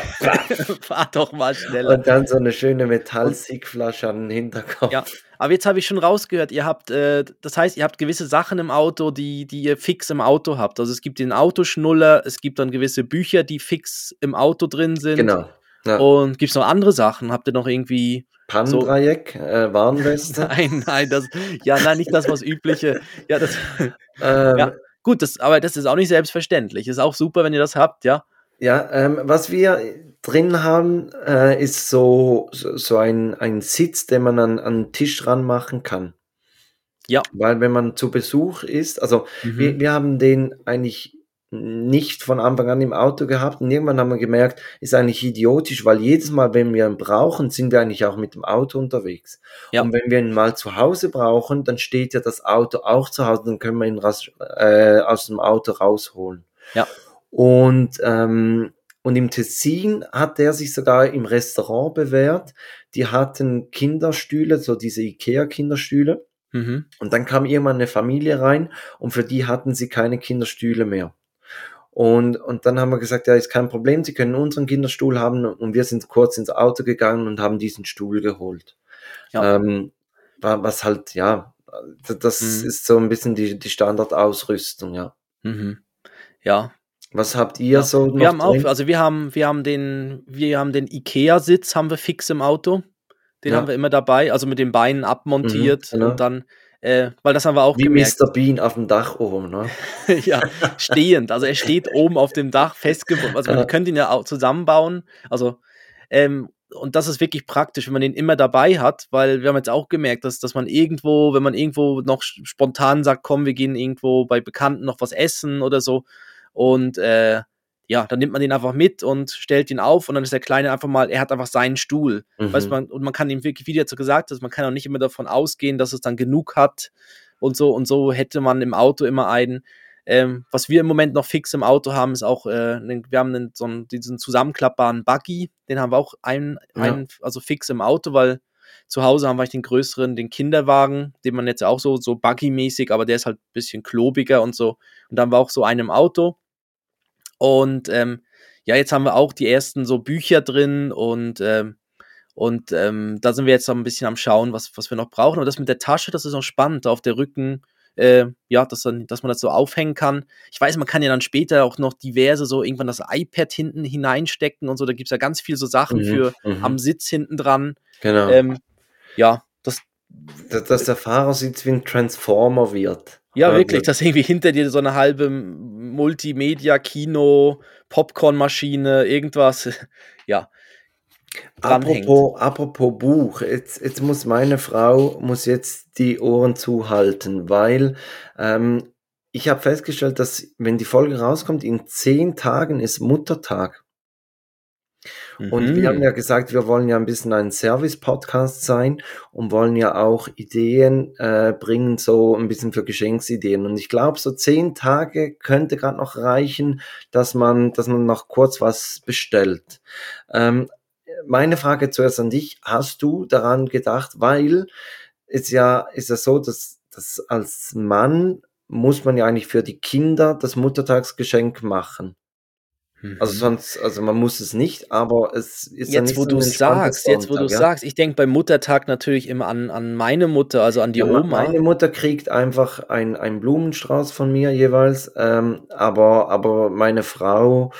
fahr doch mal schneller. Und dann so eine schöne Metall-Siegflasche an den Hinterkopf. Ja, aber jetzt habe ich schon rausgehört, ihr habt, äh, das heißt, ihr habt gewisse Sachen im Auto, die, die ihr fix im Auto habt. Also es gibt den Autoschnuller, es gibt dann gewisse Bücher, die fix im Auto drin sind. Genau. Ja. Und gibt es noch andere Sachen? Habt ihr noch irgendwie. Pannendreieck, so, äh, Warnweste? nein, nein, das, ja, nein, nicht das, was übliche. Ja, das. ähm, ja, gut, das, aber das ist auch nicht selbstverständlich. Ist auch super, wenn ihr das habt, ja. Ja, ähm, was wir drin haben, äh, ist so, so, ein, ein Sitz, den man an, an den Tisch ranmachen kann. Ja. Weil wenn man zu Besuch ist, also mhm. wir, wir haben den eigentlich nicht von Anfang an im Auto gehabt und irgendwann haben wir gemerkt, ist eigentlich idiotisch, weil jedes Mal, wenn wir ihn brauchen, sind wir eigentlich auch mit dem Auto unterwegs. Ja. Und wenn wir ihn mal zu Hause brauchen, dann steht ja das Auto auch zu Hause, dann können wir ihn raus, äh, aus dem Auto rausholen. Ja. Und, ähm, und im Tessin hat der sich sogar im Restaurant bewährt. Die hatten Kinderstühle, so diese Ikea-Kinderstühle. Mhm. Und dann kam irgendwann eine Familie rein und für die hatten sie keine Kinderstühle mehr. Und, und dann haben wir gesagt, ja, ist kein Problem, Sie können unseren Kinderstuhl haben. Und wir sind kurz ins Auto gegangen und haben diesen Stuhl geholt. Ja. Ähm, was halt, ja, das mhm. ist so ein bisschen die, die Standardausrüstung, ja. Mhm. Ja, was habt ihr ja, so noch Wir haben drin? auch, also wir haben, wir haben den, wir haben den IKEA-Sitz haben wir fix im Auto. Den ja. haben wir immer dabei, also mit den Beinen abmontiert mhm, genau. und dann, äh, weil das haben wir auch Wie gemerkt. Mr. Bean auf dem Dach oben, ne? ja, stehend. Also er steht oben auf dem Dach festgebunden. Also man könnte ihn ja auch zusammenbauen. Also, ähm, und das ist wirklich praktisch, wenn man den immer dabei hat, weil wir haben jetzt auch gemerkt, dass, dass man irgendwo, wenn man irgendwo noch spontan sagt, komm, wir gehen irgendwo bei Bekannten noch was essen oder so, und äh, ja, dann nimmt man den einfach mit und stellt ihn auf und dann ist der Kleine einfach mal, er hat einfach seinen Stuhl. Mhm. Weißt man, und man kann ihm wirklich, wie du jetzt so gesagt hast, man kann auch nicht immer davon ausgehen, dass es dann genug hat und so. Und so hätte man im Auto immer einen. Ähm, was wir im Moment noch fix im Auto haben, ist auch, äh, wir haben einen, so einen, diesen zusammenklappbaren Buggy, den haben wir auch einen, ja. einen, also fix im Auto, weil zu Hause haben wir den größeren, den Kinderwagen, den man jetzt auch so, so Buggy-mäßig, aber der ist halt ein bisschen klobiger und so. Und dann war auch so einen im Auto. Und ähm, ja, jetzt haben wir auch die ersten so Bücher drin und, ähm, und ähm, da sind wir jetzt noch ein bisschen am Schauen, was, was wir noch brauchen. Und das mit der Tasche, das ist noch spannend, auf der Rücken, äh, ja, dass, dann, dass man das so aufhängen kann. Ich weiß, man kann ja dann später auch noch diverse so irgendwann das iPad hinten hineinstecken und so. Da gibt es ja ganz viel so Sachen mhm, für mhm. am Sitz hinten dran. Genau. Ähm, ja, das. Dass, dass der Fahrer sitzt wie ein Transformer wird. Ja, wirklich, dass irgendwie hinter dir so eine halbe Multimedia, Kino, Popcornmaschine, irgendwas, ja. Apropos, apropos Buch, jetzt, jetzt muss meine Frau muss jetzt die Ohren zuhalten, weil ähm, ich habe festgestellt, dass wenn die Folge rauskommt, in zehn Tagen ist Muttertag. Und wir haben mhm. ja gesagt, wir wollen ja ein bisschen ein Service-Podcast sein und wollen ja auch Ideen äh, bringen, so ein bisschen für Geschenksideen. Und ich glaube, so zehn Tage könnte gerade noch reichen, dass man, dass man noch kurz was bestellt. Ähm, meine Frage zuerst an dich. Hast du daran gedacht, weil es ja, ist ja so, dass, dass als Mann muss man ja eigentlich für die Kinder das Muttertagsgeschenk machen. Also mhm. sonst, also man muss es nicht, aber es ist jetzt, wo du sagst, jetzt, wo du ja? sagst, ich denke beim Muttertag natürlich immer an, an meine Mutter, also an die ja, Oma. Meine Mutter kriegt einfach ein, einen Blumenstrauß von mir jeweils, ähm, aber, aber meine Frau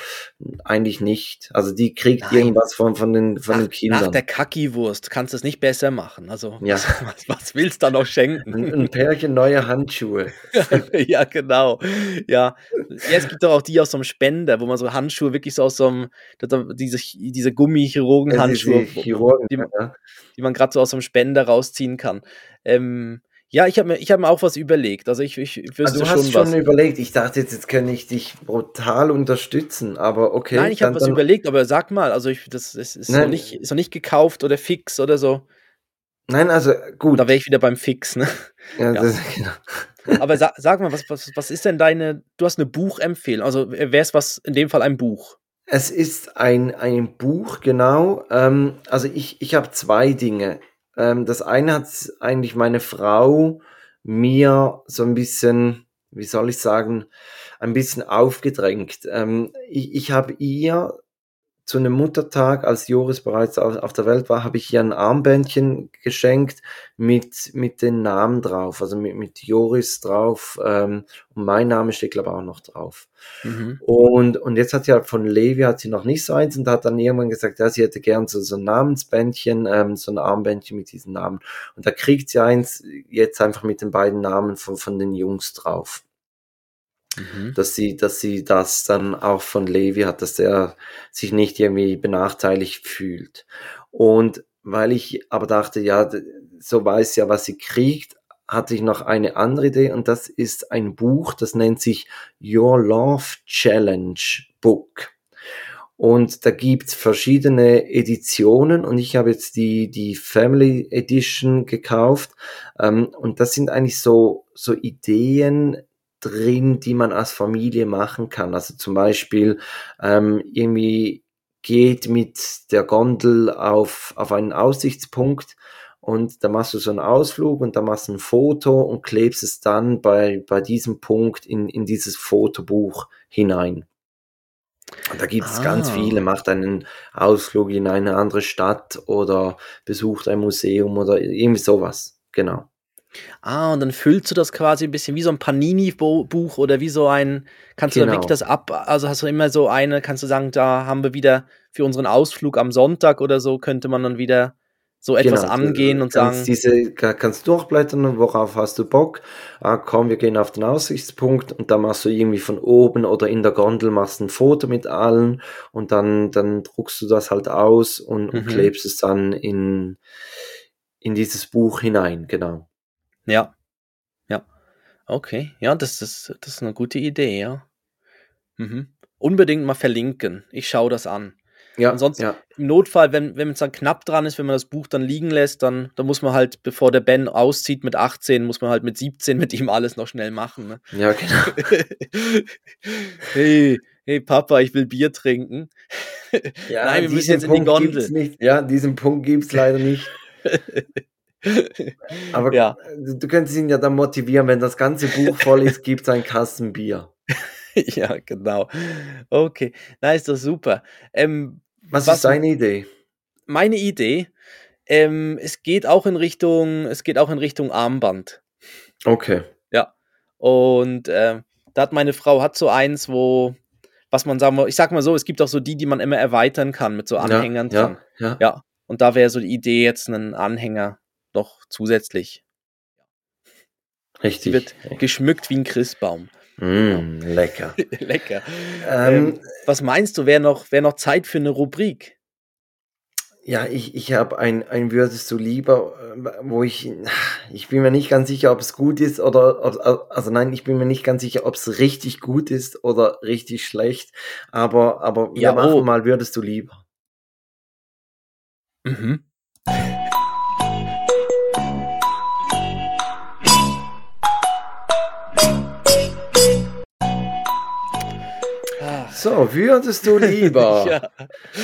eigentlich nicht. Also die kriegt Nein. irgendwas von, von den, von nach, den Kindern. Nach der Kackiwurst kannst du es nicht besser machen. Also ja. was, was willst du da noch schenken? Ein, ein Pärchen neue Handschuhe. ja, genau. Ja. ja, es gibt doch auch die aus so einem Spender, wo man so Handschuhe Handschuhe wirklich so aus so einem, diese, diese Gummi-Chirurgen-Handschuhe, Chirurgen, die, die, man gerade so aus so einem Spender rausziehen kann. Ähm, ja, ich habe mir, hab mir auch was überlegt. Also ich, ich wüsste also du schon hast schon was. überlegt. Ich dachte jetzt, jetzt kann ich dich brutal unterstützen, aber okay. Nein, ich habe was überlegt, aber sag mal, also ich, das, das ist, noch nicht, ist noch nicht gekauft oder fix oder so. Nein, also gut. Da wäre ich wieder beim Fix, ne? Ja, ja. Das, genau. Aber sag, sag mal, was, was, was ist denn deine, du hast eine Buchempfehlung, also wäre es was, in dem Fall ein Buch? Es ist ein, ein Buch, genau. Ähm, also ich, ich habe zwei Dinge. Ähm, das eine hat eigentlich meine Frau mir so ein bisschen, wie soll ich sagen, ein bisschen aufgedrängt. Ähm, ich ich habe ihr zu einem Muttertag, als Joris bereits auf, der Welt war, habe ich ihr ein Armbändchen geschenkt mit, mit den Namen drauf, also mit, mit Joris drauf ähm, und mein Name steht glaube ich auch noch drauf. Mhm. Und, und jetzt hat sie halt von Levi hat sie noch nicht so eins und hat dann irgendwann gesagt, ja, sie hätte gern so, so ein Namensbändchen, ähm, so ein Armbändchen mit diesen Namen. Und da kriegt sie eins jetzt einfach mit den beiden Namen von, von den Jungs drauf. Mhm. Dass sie, dass sie das dann auch von Levi hat, dass er sich nicht irgendwie benachteiligt fühlt. Und weil ich aber dachte, ja, so weiß ja, was sie kriegt, hatte ich noch eine andere Idee und das ist ein Buch, das nennt sich Your Love Challenge Book. Und da gibt's verschiedene Editionen und ich habe jetzt die, die Family Edition gekauft. Ähm, und das sind eigentlich so, so Ideen, drin, die man als Familie machen kann. Also zum Beispiel ähm, irgendwie geht mit der Gondel auf, auf einen Aussichtspunkt und da machst du so einen Ausflug und da machst du ein Foto und klebst es dann bei, bei diesem Punkt in, in dieses Fotobuch hinein. Und da gibt es ah. ganz viele, macht einen Ausflug in eine andere Stadt oder besucht ein Museum oder irgendwie sowas. Genau. Ah, und dann füllst du das quasi ein bisschen wie so ein Panini-Buch oder wie so ein, kannst genau. du dann wirklich das ab, also hast du immer so eine, kannst du sagen, da haben wir wieder für unseren Ausflug am Sonntag oder so, könnte man dann wieder so etwas genau, angehen und sagen. Diese kannst durchblättern, worauf hast du Bock? Ah, komm, wir gehen auf den Aussichtspunkt und dann machst du irgendwie von oben oder in der Gondel machst ein Foto mit allen und dann, dann druckst du das halt aus und, mhm. und klebst es dann in, in dieses Buch hinein, genau. Ja. Ja. Okay. Ja, das, das, das ist eine gute Idee, ja. Mhm. Unbedingt mal verlinken. Ich schaue das an. Ja, Ansonsten ja. im Notfall, wenn, wenn es dann knapp dran ist, wenn man das Buch dann liegen lässt, dann, dann muss man halt, bevor der Ben auszieht mit 18, muss man halt mit 17 mit ihm alles noch schnell machen. Ne? Ja, genau. hey, hey Papa, ich will Bier trinken. Ja, Nein, wir müssen jetzt Punkt in die Gondel. Nicht. Ja, diesen Punkt gibt es leider nicht. Aber ja. du könntest ihn ja dann motivieren, wenn das ganze Buch voll ist, gibt es ein Kasten Bier. ja, genau. Okay, na ist doch super. Ähm, was, was, ist deine Idee? Meine Idee, ähm, es geht auch in Richtung, es geht auch in Richtung Armband. Okay. Ja. Und äh, da hat meine Frau hat so eins, wo, was man sagen ich sag mal so, es gibt auch so die, die man immer erweitern kann mit so Anhängern ja, dran. Ja, ja. ja. Und da wäre so die Idee, jetzt einen Anhänger noch zusätzlich. Richtig. Sie wird geschmückt wie ein Christbaum. Mm, lecker. lecker. Ähm, ähm, was meinst du, wäre noch, wär noch Zeit für eine Rubrik? Ja, ich, ich habe ein, ein Würdest du lieber, äh, wo ich, ich bin mir nicht ganz sicher, ob es gut ist oder, ob, also nein, ich bin mir nicht ganz sicher, ob es richtig gut ist oder richtig schlecht, aber, aber ja, wir machen oh. mal Würdest du lieber. Mhm. So, würdest du lieber? ja.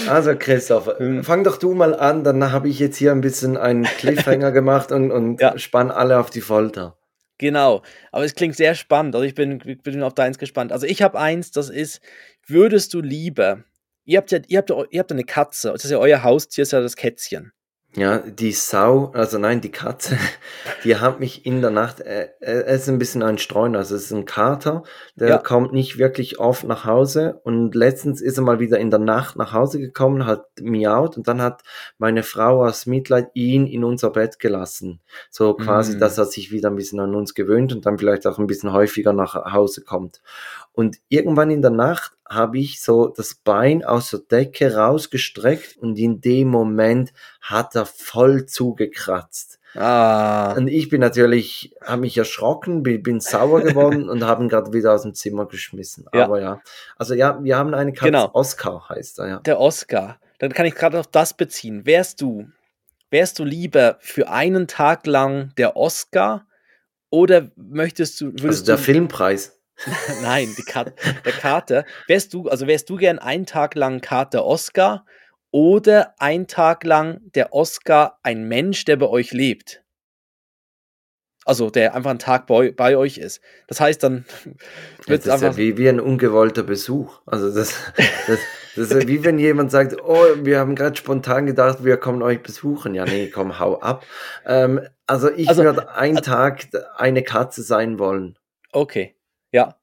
Also Christoph, hm. fang doch du mal an, dann habe ich jetzt hier ein bisschen einen Cliffhanger gemacht und, und ja. spann alle auf die Folter. Genau, aber es klingt sehr spannend. Also ich bin, bin auf deins gespannt. Also ich habe eins, das ist, würdest du lieber, ihr habt ja, ihr habt, ihr habt eine Katze, das ist ja euer Haustier, ist ja das Kätzchen. Ja, die Sau, also nein, die Katze, die hat mich in der Nacht, äh, er ist ein bisschen ein Streuner, also es ist ein Kater, der ja. kommt nicht wirklich oft nach Hause und letztens ist er mal wieder in der Nacht nach Hause gekommen, hat miaut und dann hat meine Frau aus Mitleid ihn in unser Bett gelassen. So quasi, mm. dass er sich wieder ein bisschen an uns gewöhnt und dann vielleicht auch ein bisschen häufiger nach Hause kommt. Und irgendwann in der Nacht habe ich so das Bein aus der Decke rausgestreckt und in dem Moment hat er voll zugekratzt. Ah. Und ich bin natürlich, habe mich erschrocken, bin, bin sauer geworden und haben gerade wieder aus dem Zimmer geschmissen. Ja. Aber ja, also ja, wir haben eine Katze, genau. Oscar heißt er, ja. Der Oscar. Dann kann ich gerade auf das beziehen. Wärst du, wärst du lieber für einen Tag lang der Oscar oder möchtest du, würdest also der du, Filmpreis. Nein, die Karte, der Kater. Wärst du, also wärst du gern einen Tag lang Kater Oscar oder ein Tag lang der Oscar ein Mensch, der bei euch lebt? Also der einfach einen Tag bei, bei euch ist. Das heißt dann wird ja, das einfach ist ja wie, wie ein ungewollter Besuch. Also das, das, das ist ja wie wenn jemand sagt, oh, wir haben gerade spontan gedacht, wir kommen euch besuchen. Ja, nee, komm, hau ab. Ähm, also ich also, würde einen also, Tag eine Katze sein wollen. Okay. Ja.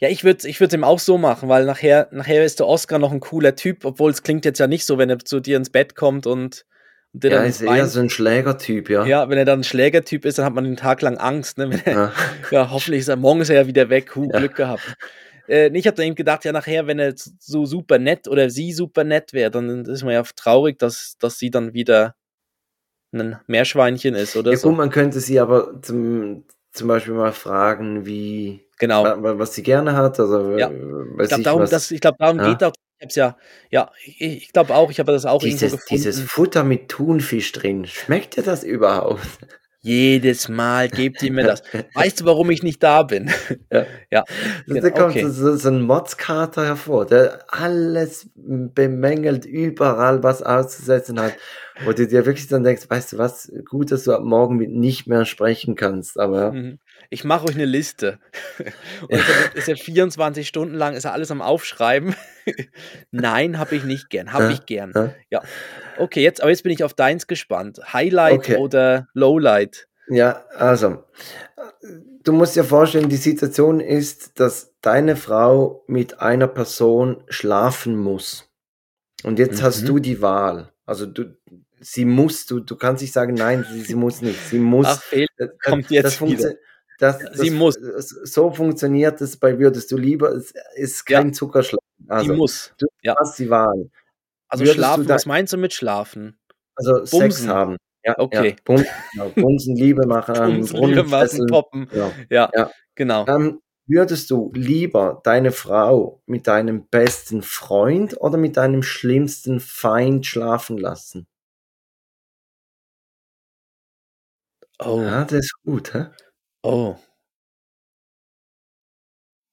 Ja, ich würde ich ihm auch so machen, weil nachher, nachher ist der Oscar noch ein cooler Typ, obwohl es klingt jetzt ja nicht so, wenn er zu dir ins Bett kommt und, und der ja, dann ist eher Bein, so ein Schlägertyp, ja. Ja, wenn er dann ein Schlägertyp ist, dann hat man den Tag lang Angst. Ne? Er, ja. ja. hoffentlich ist er morgen ist er ja wieder weg. Huh, ja. Glück gehabt. Äh, ich habe dann eben gedacht, ja, nachher, wenn er so super nett oder sie super nett wäre, dann ist man ja traurig, dass, dass sie dann wieder ein Meerschweinchen ist oder ja, so. Gut, man könnte sie aber zum, zum Beispiel mal fragen, wie Genau. Was sie gerne hat. Also, ja. ich glaube, darum, das, ich glaub, darum ja. geht auch. Ich habe ja, ja, ich, ich glaube auch, ich habe das auch dieses, gefunden. Dieses Futter mit Thunfisch drin, schmeckt dir das überhaupt? Jedes Mal gebt ihr mir das. Weißt du, warum ich nicht da bin? Ja. ja. Da genau, kommt okay. so, so ein Motzkater hervor, der alles bemängelt, überall was auszusetzen hat. Wo du dir wirklich dann denkst, weißt du was, gut, dass du ab morgen mit nicht mehr sprechen kannst, aber. Mhm. Ich mache euch eine Liste. Und ja. ist er 24 Stunden lang, ist er alles am Aufschreiben. Nein, habe ich nicht gern. Habe ich gern. Ja. Okay, jetzt, aber jetzt bin ich auf deins gespannt. Highlight okay. oder Lowlight? Ja, also, du musst dir vorstellen, die Situation ist, dass deine Frau mit einer Person schlafen muss. Und jetzt mhm. hast du die Wahl. Also du, sie muss, du, du kannst nicht sagen, nein, sie, sie muss nicht. Sie muss. Ach, fehl, kommt jetzt das, wieder. Das, das, sie muss. So funktioniert es bei Würdest du lieber, es ist kein ja. Zuckerschlag. Also, sie muss. Du ja. hast die Wahl. Also Würdest schlafen, was meinst du mit schlafen? Also Bumsen. Sex haben. Ja, okay. Ja. Bumsen, genau. Bumsen, Liebe machen, Bumsen, Liebe machen, poppen. Genau. Ja, ja, genau. Ähm, würdest du lieber deine Frau mit deinem besten Freund oder mit deinem schlimmsten Feind schlafen lassen? Oh. Ja, das ist gut, hä? Oh.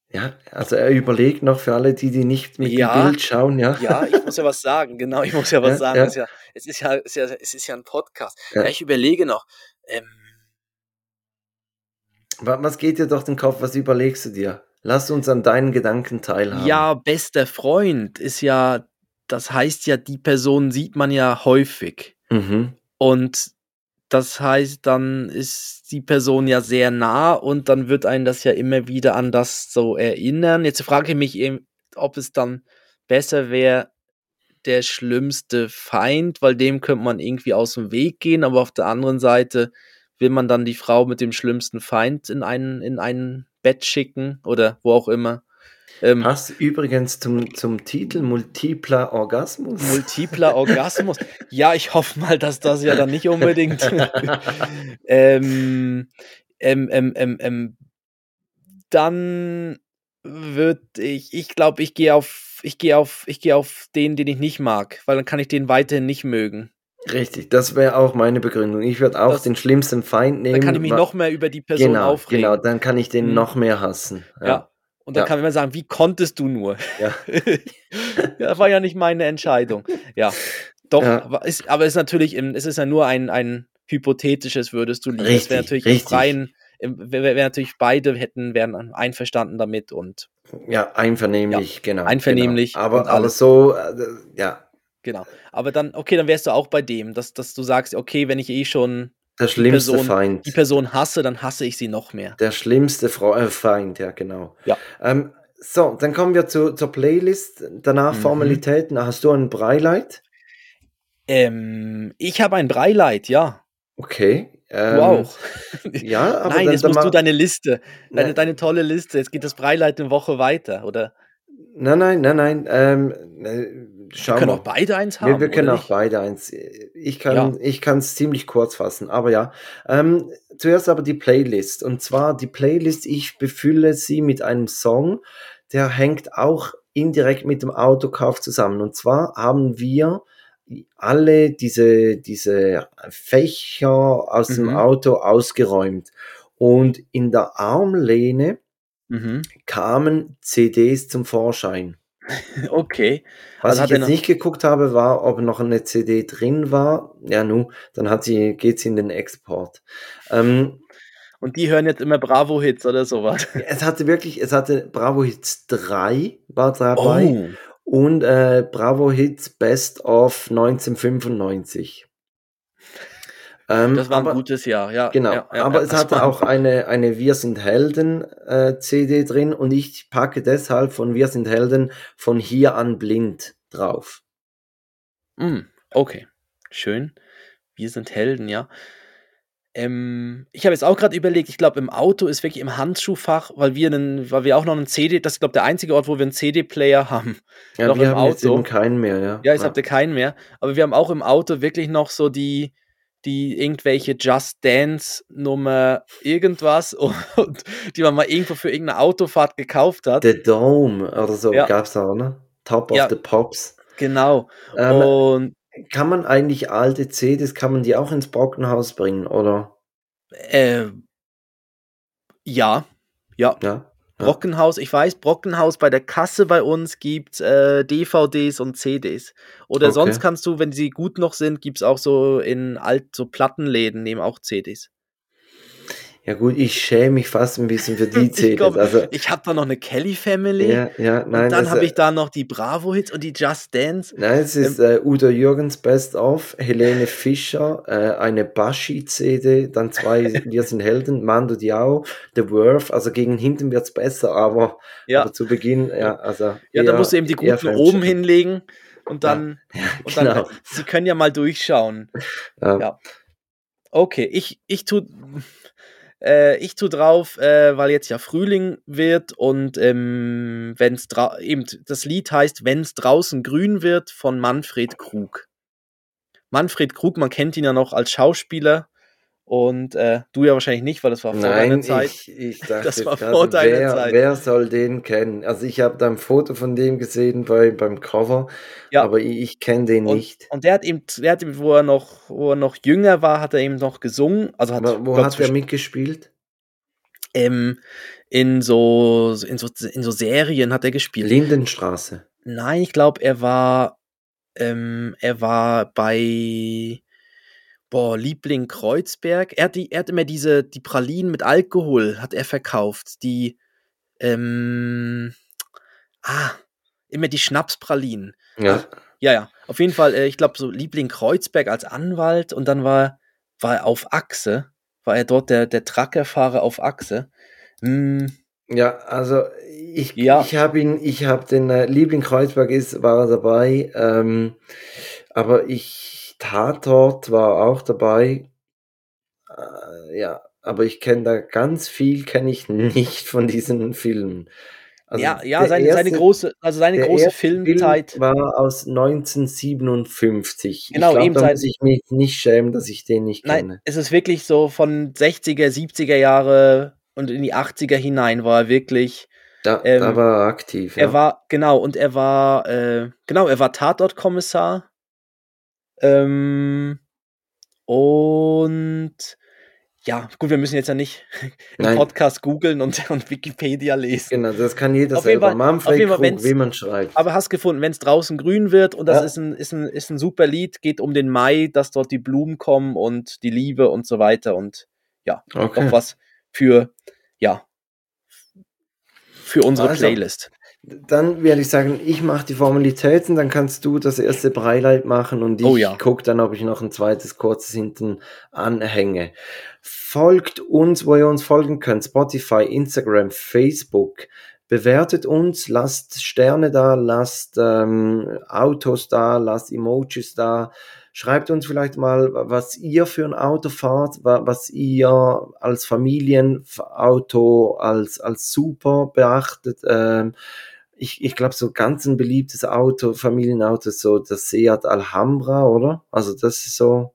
Ja, also er überlegt noch für alle, die, die nicht mit ja, dem Bild schauen, ja. Ja, ich muss ja was sagen, genau, ich muss ja was ja, sagen. Ja. Es, ist ja, es, ist ja, es, ist ja, es ist ja ein Podcast. Ja. ich überlege noch. Ähm, was geht dir durch den Kopf, was überlegst du dir? Lass uns an deinen Gedanken teilhaben. Ja, bester Freund ist ja, das heißt ja, die Person sieht man ja häufig. Mhm. Und das heißt, dann ist die Person ja sehr nah und dann wird einen das ja immer wieder an das so erinnern. Jetzt frage ich mich eben, ob es dann besser wäre, der schlimmste Feind, weil dem könnte man irgendwie aus dem Weg gehen, aber auf der anderen Seite will man dann die Frau mit dem schlimmsten Feind in ein, in ein Bett schicken oder wo auch immer. Ähm, Passt übrigens zum, zum Titel Multipler Orgasmus. Multipler Orgasmus. ja, ich hoffe mal, dass das ja dann nicht unbedingt. ähm, ähm, ähm, ähm, ähm, dann würde ich, ich glaube, ich gehe auf, ich gehe auf, ich gehe auf den, den ich nicht mag, weil dann kann ich den weiterhin nicht mögen. Richtig, das wäre auch meine Begründung. Ich würde auch Das den schlimmsten Feind nehmen. Dann kann ich mich noch mehr über die Person genau, aufregen. genau, dann kann ich den Mhm. noch mehr hassen. Ja. Und dann Ja. kann man sagen, wie konntest du nur? Ja. ja, war ja nicht meine Entscheidung. Ja, doch, Ja. aber, ist, aber ist natürlich, im, es ist ja nur ein, ein hypothetisches würdest du lieben. Es Richtig, wäre natürlich richtig. im Freien, wäre wär natürlich beide hätten, wären einverstanden damit und Ja, einvernehmlich, genau. einvernehmlich Genau. Aber alles. so, äh, ja, genau. Aber dann, okay, dann wärst du auch bei dem, dass, dass du sagst, okay, wenn ich eh schon der schlimmste Person- Feind. die Person hasse, dann hasse ich sie noch mehr. Der schlimmste Fre äh, Feind, ja, genau. Ja. Ähm, so, dann kommen wir zu, zur Playlist. Danach Mhm. Formalitäten. Hast du ein Breileid? Ähm, ich habe ein Breileid, ja. Okay. Ähm, Du auch. Ja, aber Nein, dann, jetzt dann musst du deine Liste, deine, Nein. deine tolle Liste. Jetzt geht das Breileid eine Woche weiter, oder? Nein, nein, nein, nein. Ähm, äh, schau Wir können mal. auch beide eins haben. Wir, wir können auch nicht? beide eins. Ich kann Ja. es ziemlich kurz fassen, aber ja. Ähm, zuerst aber die Playlist. Und zwar die Playlist, ich befülle sie mit einem Song, der hängt auch indirekt mit dem Autokauf zusammen. Und zwar haben wir alle diese, diese Fächer aus dem Mhm. Auto ausgeräumt. Und in der Armlehne Mhm. kamen CDs zum Vorschein. Okay. Was Also ich jetzt noch- nicht geguckt habe, war, ob noch eine CD drin war. Ja, nu, dann hat sie, geht's in den Export. Ähm, Und die hören jetzt immer Bravo-Hits oder sowas. es hatte wirklich, es hatte Bravo Hits 3 war dabei Oh. und äh, Bravo Hits Best of 1995. Ähm, Das war ein aber- gutes Jahr, ja. Genau, ja, ja, aber ja, es hatte war- auch eine, eine Wir sind Helden äh, CD drin und ich packe deshalb von Wir sind Helden von hier an blind drauf. Mm, okay, schön. Wir sind Helden, ja. Ähm, ich habe jetzt auch gerade überlegt, ich glaube, im Auto ist wirklich im Handschuhfach, weil wir einen, weil wir auch noch einen CD, das ist, glaube der einzige Ort, wo wir einen CD-Player haben. Ja, Noch wir im haben jetzt Auto. eben keinen mehr, ja. Ja, jetzt habt ihr keinen mehr. Aber wir haben auch im Auto wirklich noch so die, die irgendwelche Just Dance Nummer irgendwas und die man mal irgendwo für irgendeine Autofahrt gekauft hat. The Dome oder so Ja. gab's auch, ne? Top of Ja. the Pops. Genau. Ähm, Und kann man eigentlich alte CDs, kann man die auch ins Brockenhaus bringen, oder? äh, ja, ja. Ja. Brockenhaus, ich weiß, Brockenhaus bei der Kasse bei uns gibt äh, DVDs und CDs. Oder Okay. sonst kannst du, wenn sie gut noch sind, gibt es auch so in alt, so Plattenläden, nehmen auch CDs. Ja gut, ich schäme mich fast ein bisschen für die Ich CDs. glaub, also, Ich habe da noch eine Kelly Family ja, ja, nein, und dann habe ich da noch die Bravo-Hits und die Just Dance. Nein, es ist äh, Udo Jürgens Best of, Helene Fischer, äh, eine Baschi-CD, dann zwei Wir sind Helden, Mando Diao, The Worth, also gegen hinten wird's besser, aber, Ja, aber zu Beginn, ja, also. ja da musst du eben die guten oben hinlegen und dann, und dann genau. sie können ja mal durchschauen. Ja. Ja. Okay, ich, ich tu, äh, ich tu drauf, äh, weil jetzt ja Frühling wird und ähm, wenn's eben das Lied heißt, wenn's draußen grün wird von Manfred Krug. Manfred Krug, man kennt ihn ja noch als Schauspieler und äh, du ja wahrscheinlich nicht, weil das war vor deiner Nein, Zeit. ich, ich dachte Das war jetzt vor gerade, deiner wer, Zeit. wer soll den kennen? Also ich habe da ein Foto von dem gesehen bei, beim Cover, Ja. aber ich, ich kenne den Und, nicht. und der hat eben, der hat eben, wo er noch, wo er noch jünger war, hat er eben noch gesungen. Also hat, Wo, wo glaub, hat er mitgespielt? ähm, in so, in so in so Serien hat er gespielt. Lindenstraße. Nein, ich glaube, er war, ähm, er war bei, boah, Liebling Kreuzberg. Er hat, die, er hat immer diese, die Pralinen mit Alkohol hat er verkauft. Die, ähm, ah, immer die Schnapspralinen. Ja. Ja, ja. Auf jeden Fall, äh, ich glaube, so Liebling Kreuzberg als Anwalt und dann war, war er auf Achse. War er dort der, der Truckerfahrer auf Achse. Hm, Ja, also ich, Ja. ich habe ihn, ich habe den äh, Liebling Kreuzberg ist, war er dabei, ähm, aber ich Tatort war auch dabei. Äh, ja, aber ich kenne da ganz viel, kenne ich nicht von diesen Filmen. Also ja, ja, seine, seine erste- große, also seine große Filmzeit. Film war aus 1957. Genau, ich glaub, eben da muss ich mich nicht schämen, dass ich den nicht Nein, kenne. es ist wirklich so von 60er, 70er Jahre und in die 80er hinein war er wirklich. Da, ähm, da war er aktiv. Er ja. war, genau, und er war, äh, genau, er war Tatortkommissar. Ähm, und ja, gut, wir müssen jetzt ja nicht im Nein. Podcast googeln und, und, Wikipedia lesen. Genau, das kann jeder auf selber. Fall, Manfred Krug, wie man schreibt. Aber hast gefunden, wenn es draußen grün wird und das ja. ist, ein, ist, ein, ist ein super Lied, geht um den Mai, dass dort die Blumen kommen und die Liebe und so weiter und ja, okay. doch was für, ja, für unsere also, Playlist. Dann werde ich sagen, ich mache die Formalitäten, dann kannst du das erste Breileit machen und ich oh ja. gucke dann, ob ich noch ein zweites kurzes hinten anhänge. Folgt uns, wo ihr uns folgen könnt, Spotify, Instagram, Facebook. Bewertet uns, lasst Sterne da, lasst ähm, Autos da, lasst Emojis da. Schreibt uns vielleicht mal, was ihr für ein Auto fahrt, was ihr als Familienauto als, als super beachtet. Ähm, ich, ich glaube, so ganz ein beliebtes Auto, Familienauto, so das Seat Alhambra, oder? Also das ist so,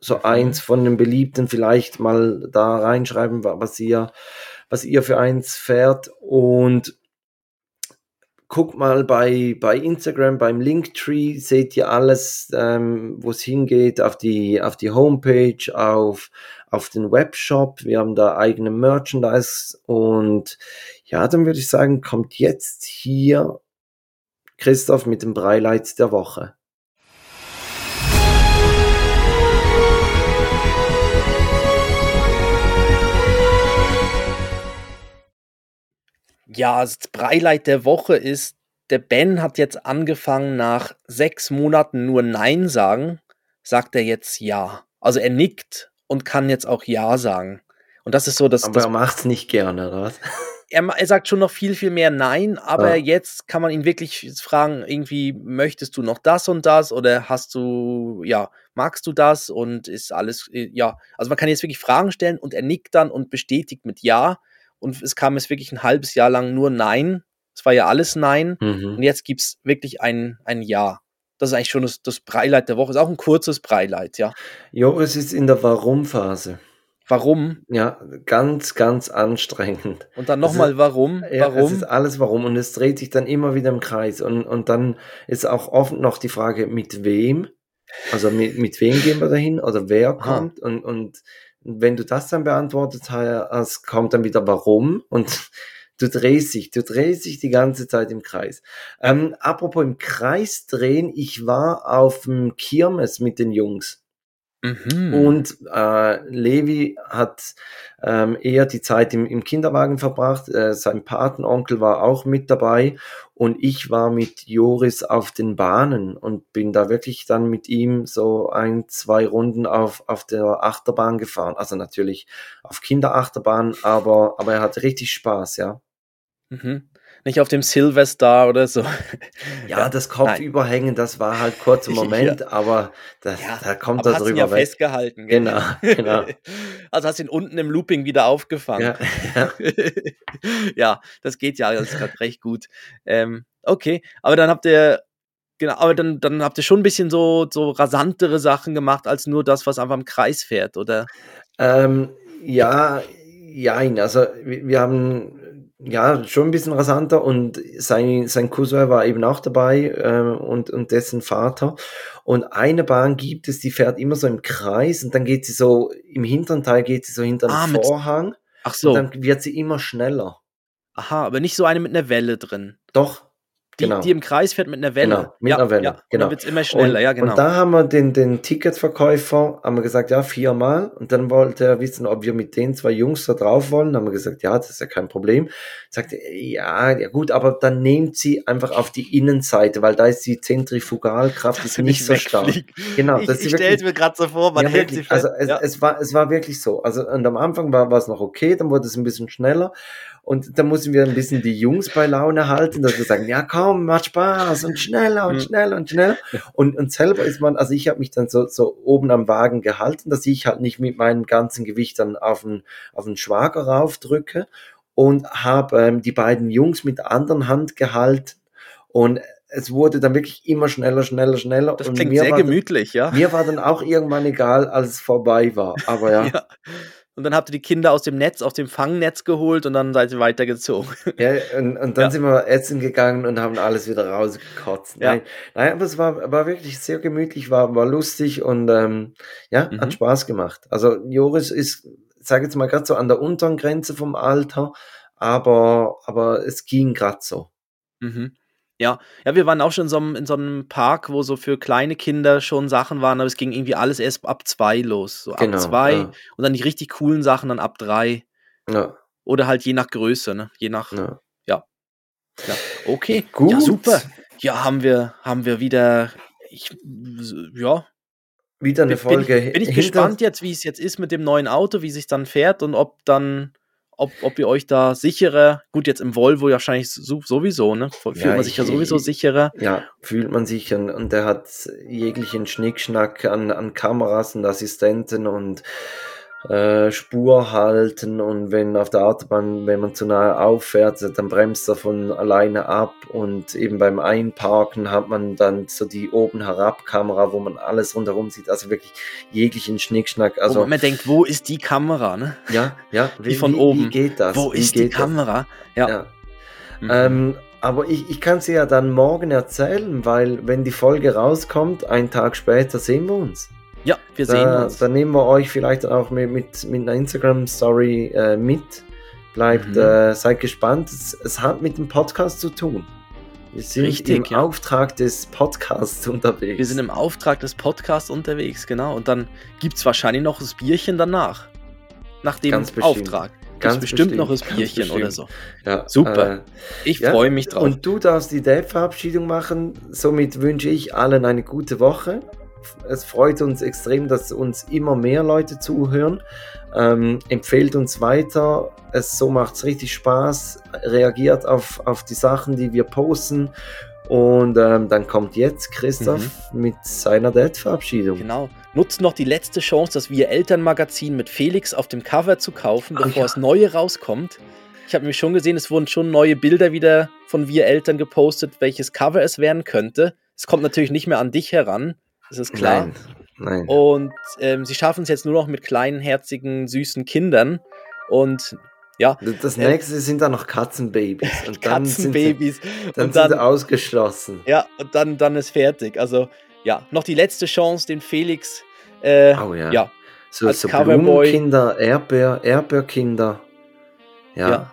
so mhm. eins von den beliebten, vielleicht mal da reinschreiben, was ihr, was ihr für eins fährt. Und guckt mal bei, bei Instagram, beim Linktree, seht ihr alles, ähm, wo es hingeht, auf die, auf die Homepage, auf, auf den Webshop. Wir haben da eigene Merchandise und ja, dann würde ich sagen, kommt jetzt hier Christoph mit dem Breileit der Woche. Ja, das Breileit der Woche ist, der Ben hat jetzt angefangen, nach sechs Monaten nur Nein sagen, sagt er jetzt Ja. Also er nickt und kann jetzt auch Ja sagen. Und das ist so, dass. Aber das, er macht's nicht gerne, oder was? Er, er, sagt schon noch viel, viel mehr Nein, aber ja. jetzt kann man ihn wirklich fragen, irgendwie, möchtest du noch das und das oder hast du, ja, magst du das und ist alles, äh, ja, also man kann jetzt wirklich Fragen stellen und er nickt dann und bestätigt mit Ja und es kam jetzt wirklich ein halbes Jahr lang nur Nein, es war ja alles Nein mhm. und jetzt gibt es wirklich ein, ein Ja. Das ist eigentlich schon das, das Breileit der Woche, ist auch ein kurzes Breileit, ja. Joris ist in der Warum-Phase. Warum? Ja, ganz, ganz anstrengend. Und dann nochmal warum? Ja, warum? Es ist alles warum und es dreht sich dann immer wieder im Kreis. Und, und dann ist auch oft noch die Frage, mit wem? Also mit, mit wem gehen wir dahin oder wer kommt? Und, und wenn du das dann beantwortet hast, kommt dann wieder warum und du drehst dich, du drehst dich die ganze Zeit im Kreis. Ähm, apropos im Kreis drehen, ich war auf dem Kirmes mit den Jungs. Mhm. Und äh, Levi hat ähm, eher die Zeit im, im Kinderwagen verbracht. Äh, sein Patenonkel war auch mit dabei und ich war mit Joris auf den Bahnen und bin da wirklich dann mit ihm so ein, zwei Runden auf, auf der Achterbahn gefahren. Also natürlich auf Kinderachterbahn, aber, aber er hatte richtig Spaß, ja. Mhm nicht auf dem Silverstar oder so. Ja, das Kopfüberhängen, das war halt kurz im Moment, ja. aber das, ja, da kommt das drüber ja weg. festgehalten. Genau, genau. Also hast du ihn unten im Looping wieder aufgefangen. Ja, ja. das geht ja alles gerade recht gut. Ähm, okay, aber dann habt ihr Genau, aber dann, dann habt ihr schon ein bisschen so, so rasantere Sachen gemacht, als nur das, was einfach im Kreis fährt, oder? Ähm, ja, ja, also wir haben ja, schon ein bisschen rasanter und sein, sein Cousin war eben auch dabei äh, und, und dessen Vater. Und eine Bahn gibt es, die fährt immer so im Kreis und dann geht sie so, im hinteren Teil geht sie so hinter den ah, Vorhang. Ach so. Und dann wird sie immer schneller. Aha, aber nicht so eine mit einer Welle drin. Doch, die, genau. die im Kreis fährt mit einer Welle. Genau, mit ja, einer Welle. Ja. Genau. Dann wird es immer schneller, und, ja, genau. Und da haben wir den, den Ticketverkäufer, haben wir gesagt, ja, viermal. Und dann wollte er wissen, ob wir mit den zwei Jungs da drauf wollen. Dann haben wir gesagt, ja, das ist ja kein Problem. Sagte, ja, ja gut, aber dann nehmt sie einfach auf die Innenseite, weil da ist die Zentrifugalkraft ist nicht so stark. Genau, ich, ich stelle es mir gerade so vor, man ja, hält wirklich, sie fest. Also es, ja. es, war, es war wirklich so. Also und am Anfang war, war es noch okay, dann wurde es ein bisschen schneller. Und da müssen wir ein bisschen die Jungs bei Laune halten, dass wir sagen, ja komm, macht Spaß und schneller und schneller und schneller. Und, und selber ist man, also ich habe mich dann so, so oben am Wagen gehalten, dass ich halt nicht mit meinem ganzen Gewicht dann auf den, auf den Schwager raufdrücke und habe ähm, die beiden Jungs mit der anderen Hand gehalten und es wurde dann wirklich immer schneller, schneller, schneller. Das klingt sehr gemütlich, dann, ja. Mir war dann auch irgendwann egal, als es vorbei war. Aber ja. ja. Und dann habt ihr die Kinder aus dem Netz, aus dem Fangnetz geholt und dann seid ihr weitergezogen. Ja, und, und dann ja. sind wir essen gegangen und haben alles wieder rausgekotzt. Ja. Nein, nein, aber es war, war wirklich sehr gemütlich, war, war lustig und ähm, ja, mhm. hat Spaß gemacht. Also Joris ist, sage jetzt mal, gerade so an der unteren Grenze vom Alter, aber, aber es ging gerade so. Mhm. Ja, ja, wir waren auch schon in so, einem, in so einem Park, wo so für kleine Kinder schon Sachen waren, aber es ging irgendwie alles erst ab zwei los. So genau, ab zwei ja. und dann die richtig coolen Sachen dann ab drei. Ja. Oder halt je nach Größe, ne? Je nach. Ja. ja. ja. Okay. Gut. Ja, super. Ja, haben wir, haben wir wieder. Ich, ja. Wieder eine Folge. Bin ich, bin ich gespannt jetzt, wie es jetzt ist mit dem neuen Auto, wie sich dann fährt und ob dann ob, ob ihr euch da sicherer, gut, jetzt im Volvo wahrscheinlich sowieso, ne? Fühlt ja, man sich ja sowieso sicherer. Ja, fühlt man sich und, und der hat jeglichen Schnickschnack an, an Kameras und Assistenten und äh, Spur halten und wenn auf der Autobahn, wenn man zu nahe auffährt, dann bremst er von alleine ab und eben beim Einparken hat man dann so die oben herab Kamera, wo man alles rundherum sieht, also wirklich jeglichen Schnickschnack. Also wo man denkt, wo ist die Kamera, ne? Ja, ja. Wie, von wie, oben. Wie geht das? Wo wie ist die Kamera? Das? Ja. ja. Mhm. Ähm, aber ich, ich kann sie ja dann morgen erzählen, weil wenn die Folge rauskommt, einen Tag später sehen wir uns. Ja, wir sehen da, uns. Dann nehmen wir euch vielleicht auch mit, mit, mit einer Instagram-Story äh, mit. Bleibt, mhm. äh, seid gespannt. Es, es, hat mit dem Podcast zu tun. Wir sind Richtig, im ja. Auftrag des Podcasts unterwegs. Wir sind im Auftrag des Podcasts unterwegs, genau. Und dann gibt es wahrscheinlich noch das Bierchen danach. Nach dem Ganz Auftrag. Ganz bestimmt, bestimmt noch das Bierchen oder so. Ja, Super. Äh, ich ja, freue mich drauf. Und du darfst die Date-Verabschiedung machen. Somit wünsche ich allen eine gute Woche es freut uns extrem, dass uns immer mehr Leute zuhören. Ähm, empfehlt uns weiter. Es so macht es richtig Spaß. Reagiert auf, auf die Sachen, die wir posten. Und ähm, dann kommt jetzt Christoph mhm. mit seiner Date-Verabschiedung. Genau. Nutzt noch die letzte Chance, das Wir Elternmagazin mit Felix auf dem Cover zu kaufen, bevor ja. es neue rauskommt. Ich habe nämlich schon gesehen, es wurden schon neue Bilder wieder von Wir Eltern gepostet, welches Cover es werden könnte. Es kommt natürlich nicht mehr an dich heran, das ist klar. Nein. Nein. Und ähm, sie schaffen es jetzt nur noch mit kleinen, herzigen, süßen Kindern. Und ja. Das äh, nächste äh, sind dann noch Katzenbabys. Und dann Katzenbabys. Sind sie, dann, und dann sind sie ausgeschlossen. Ja, und dann, dann ist fertig. Also, ja, noch die letzte Chance, den Felix. Äh, oh ja. ja so, als so Blumenkinder, Erdbeer, Erdbeerkinder. Ja. ja.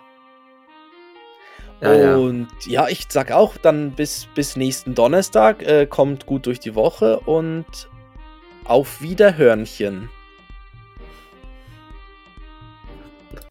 Ja, und ja. ja. ich sag auch dann bis, bis nächsten Donnerstag. Äh, kommt gut durch die Woche und auf Wiederhörnchen.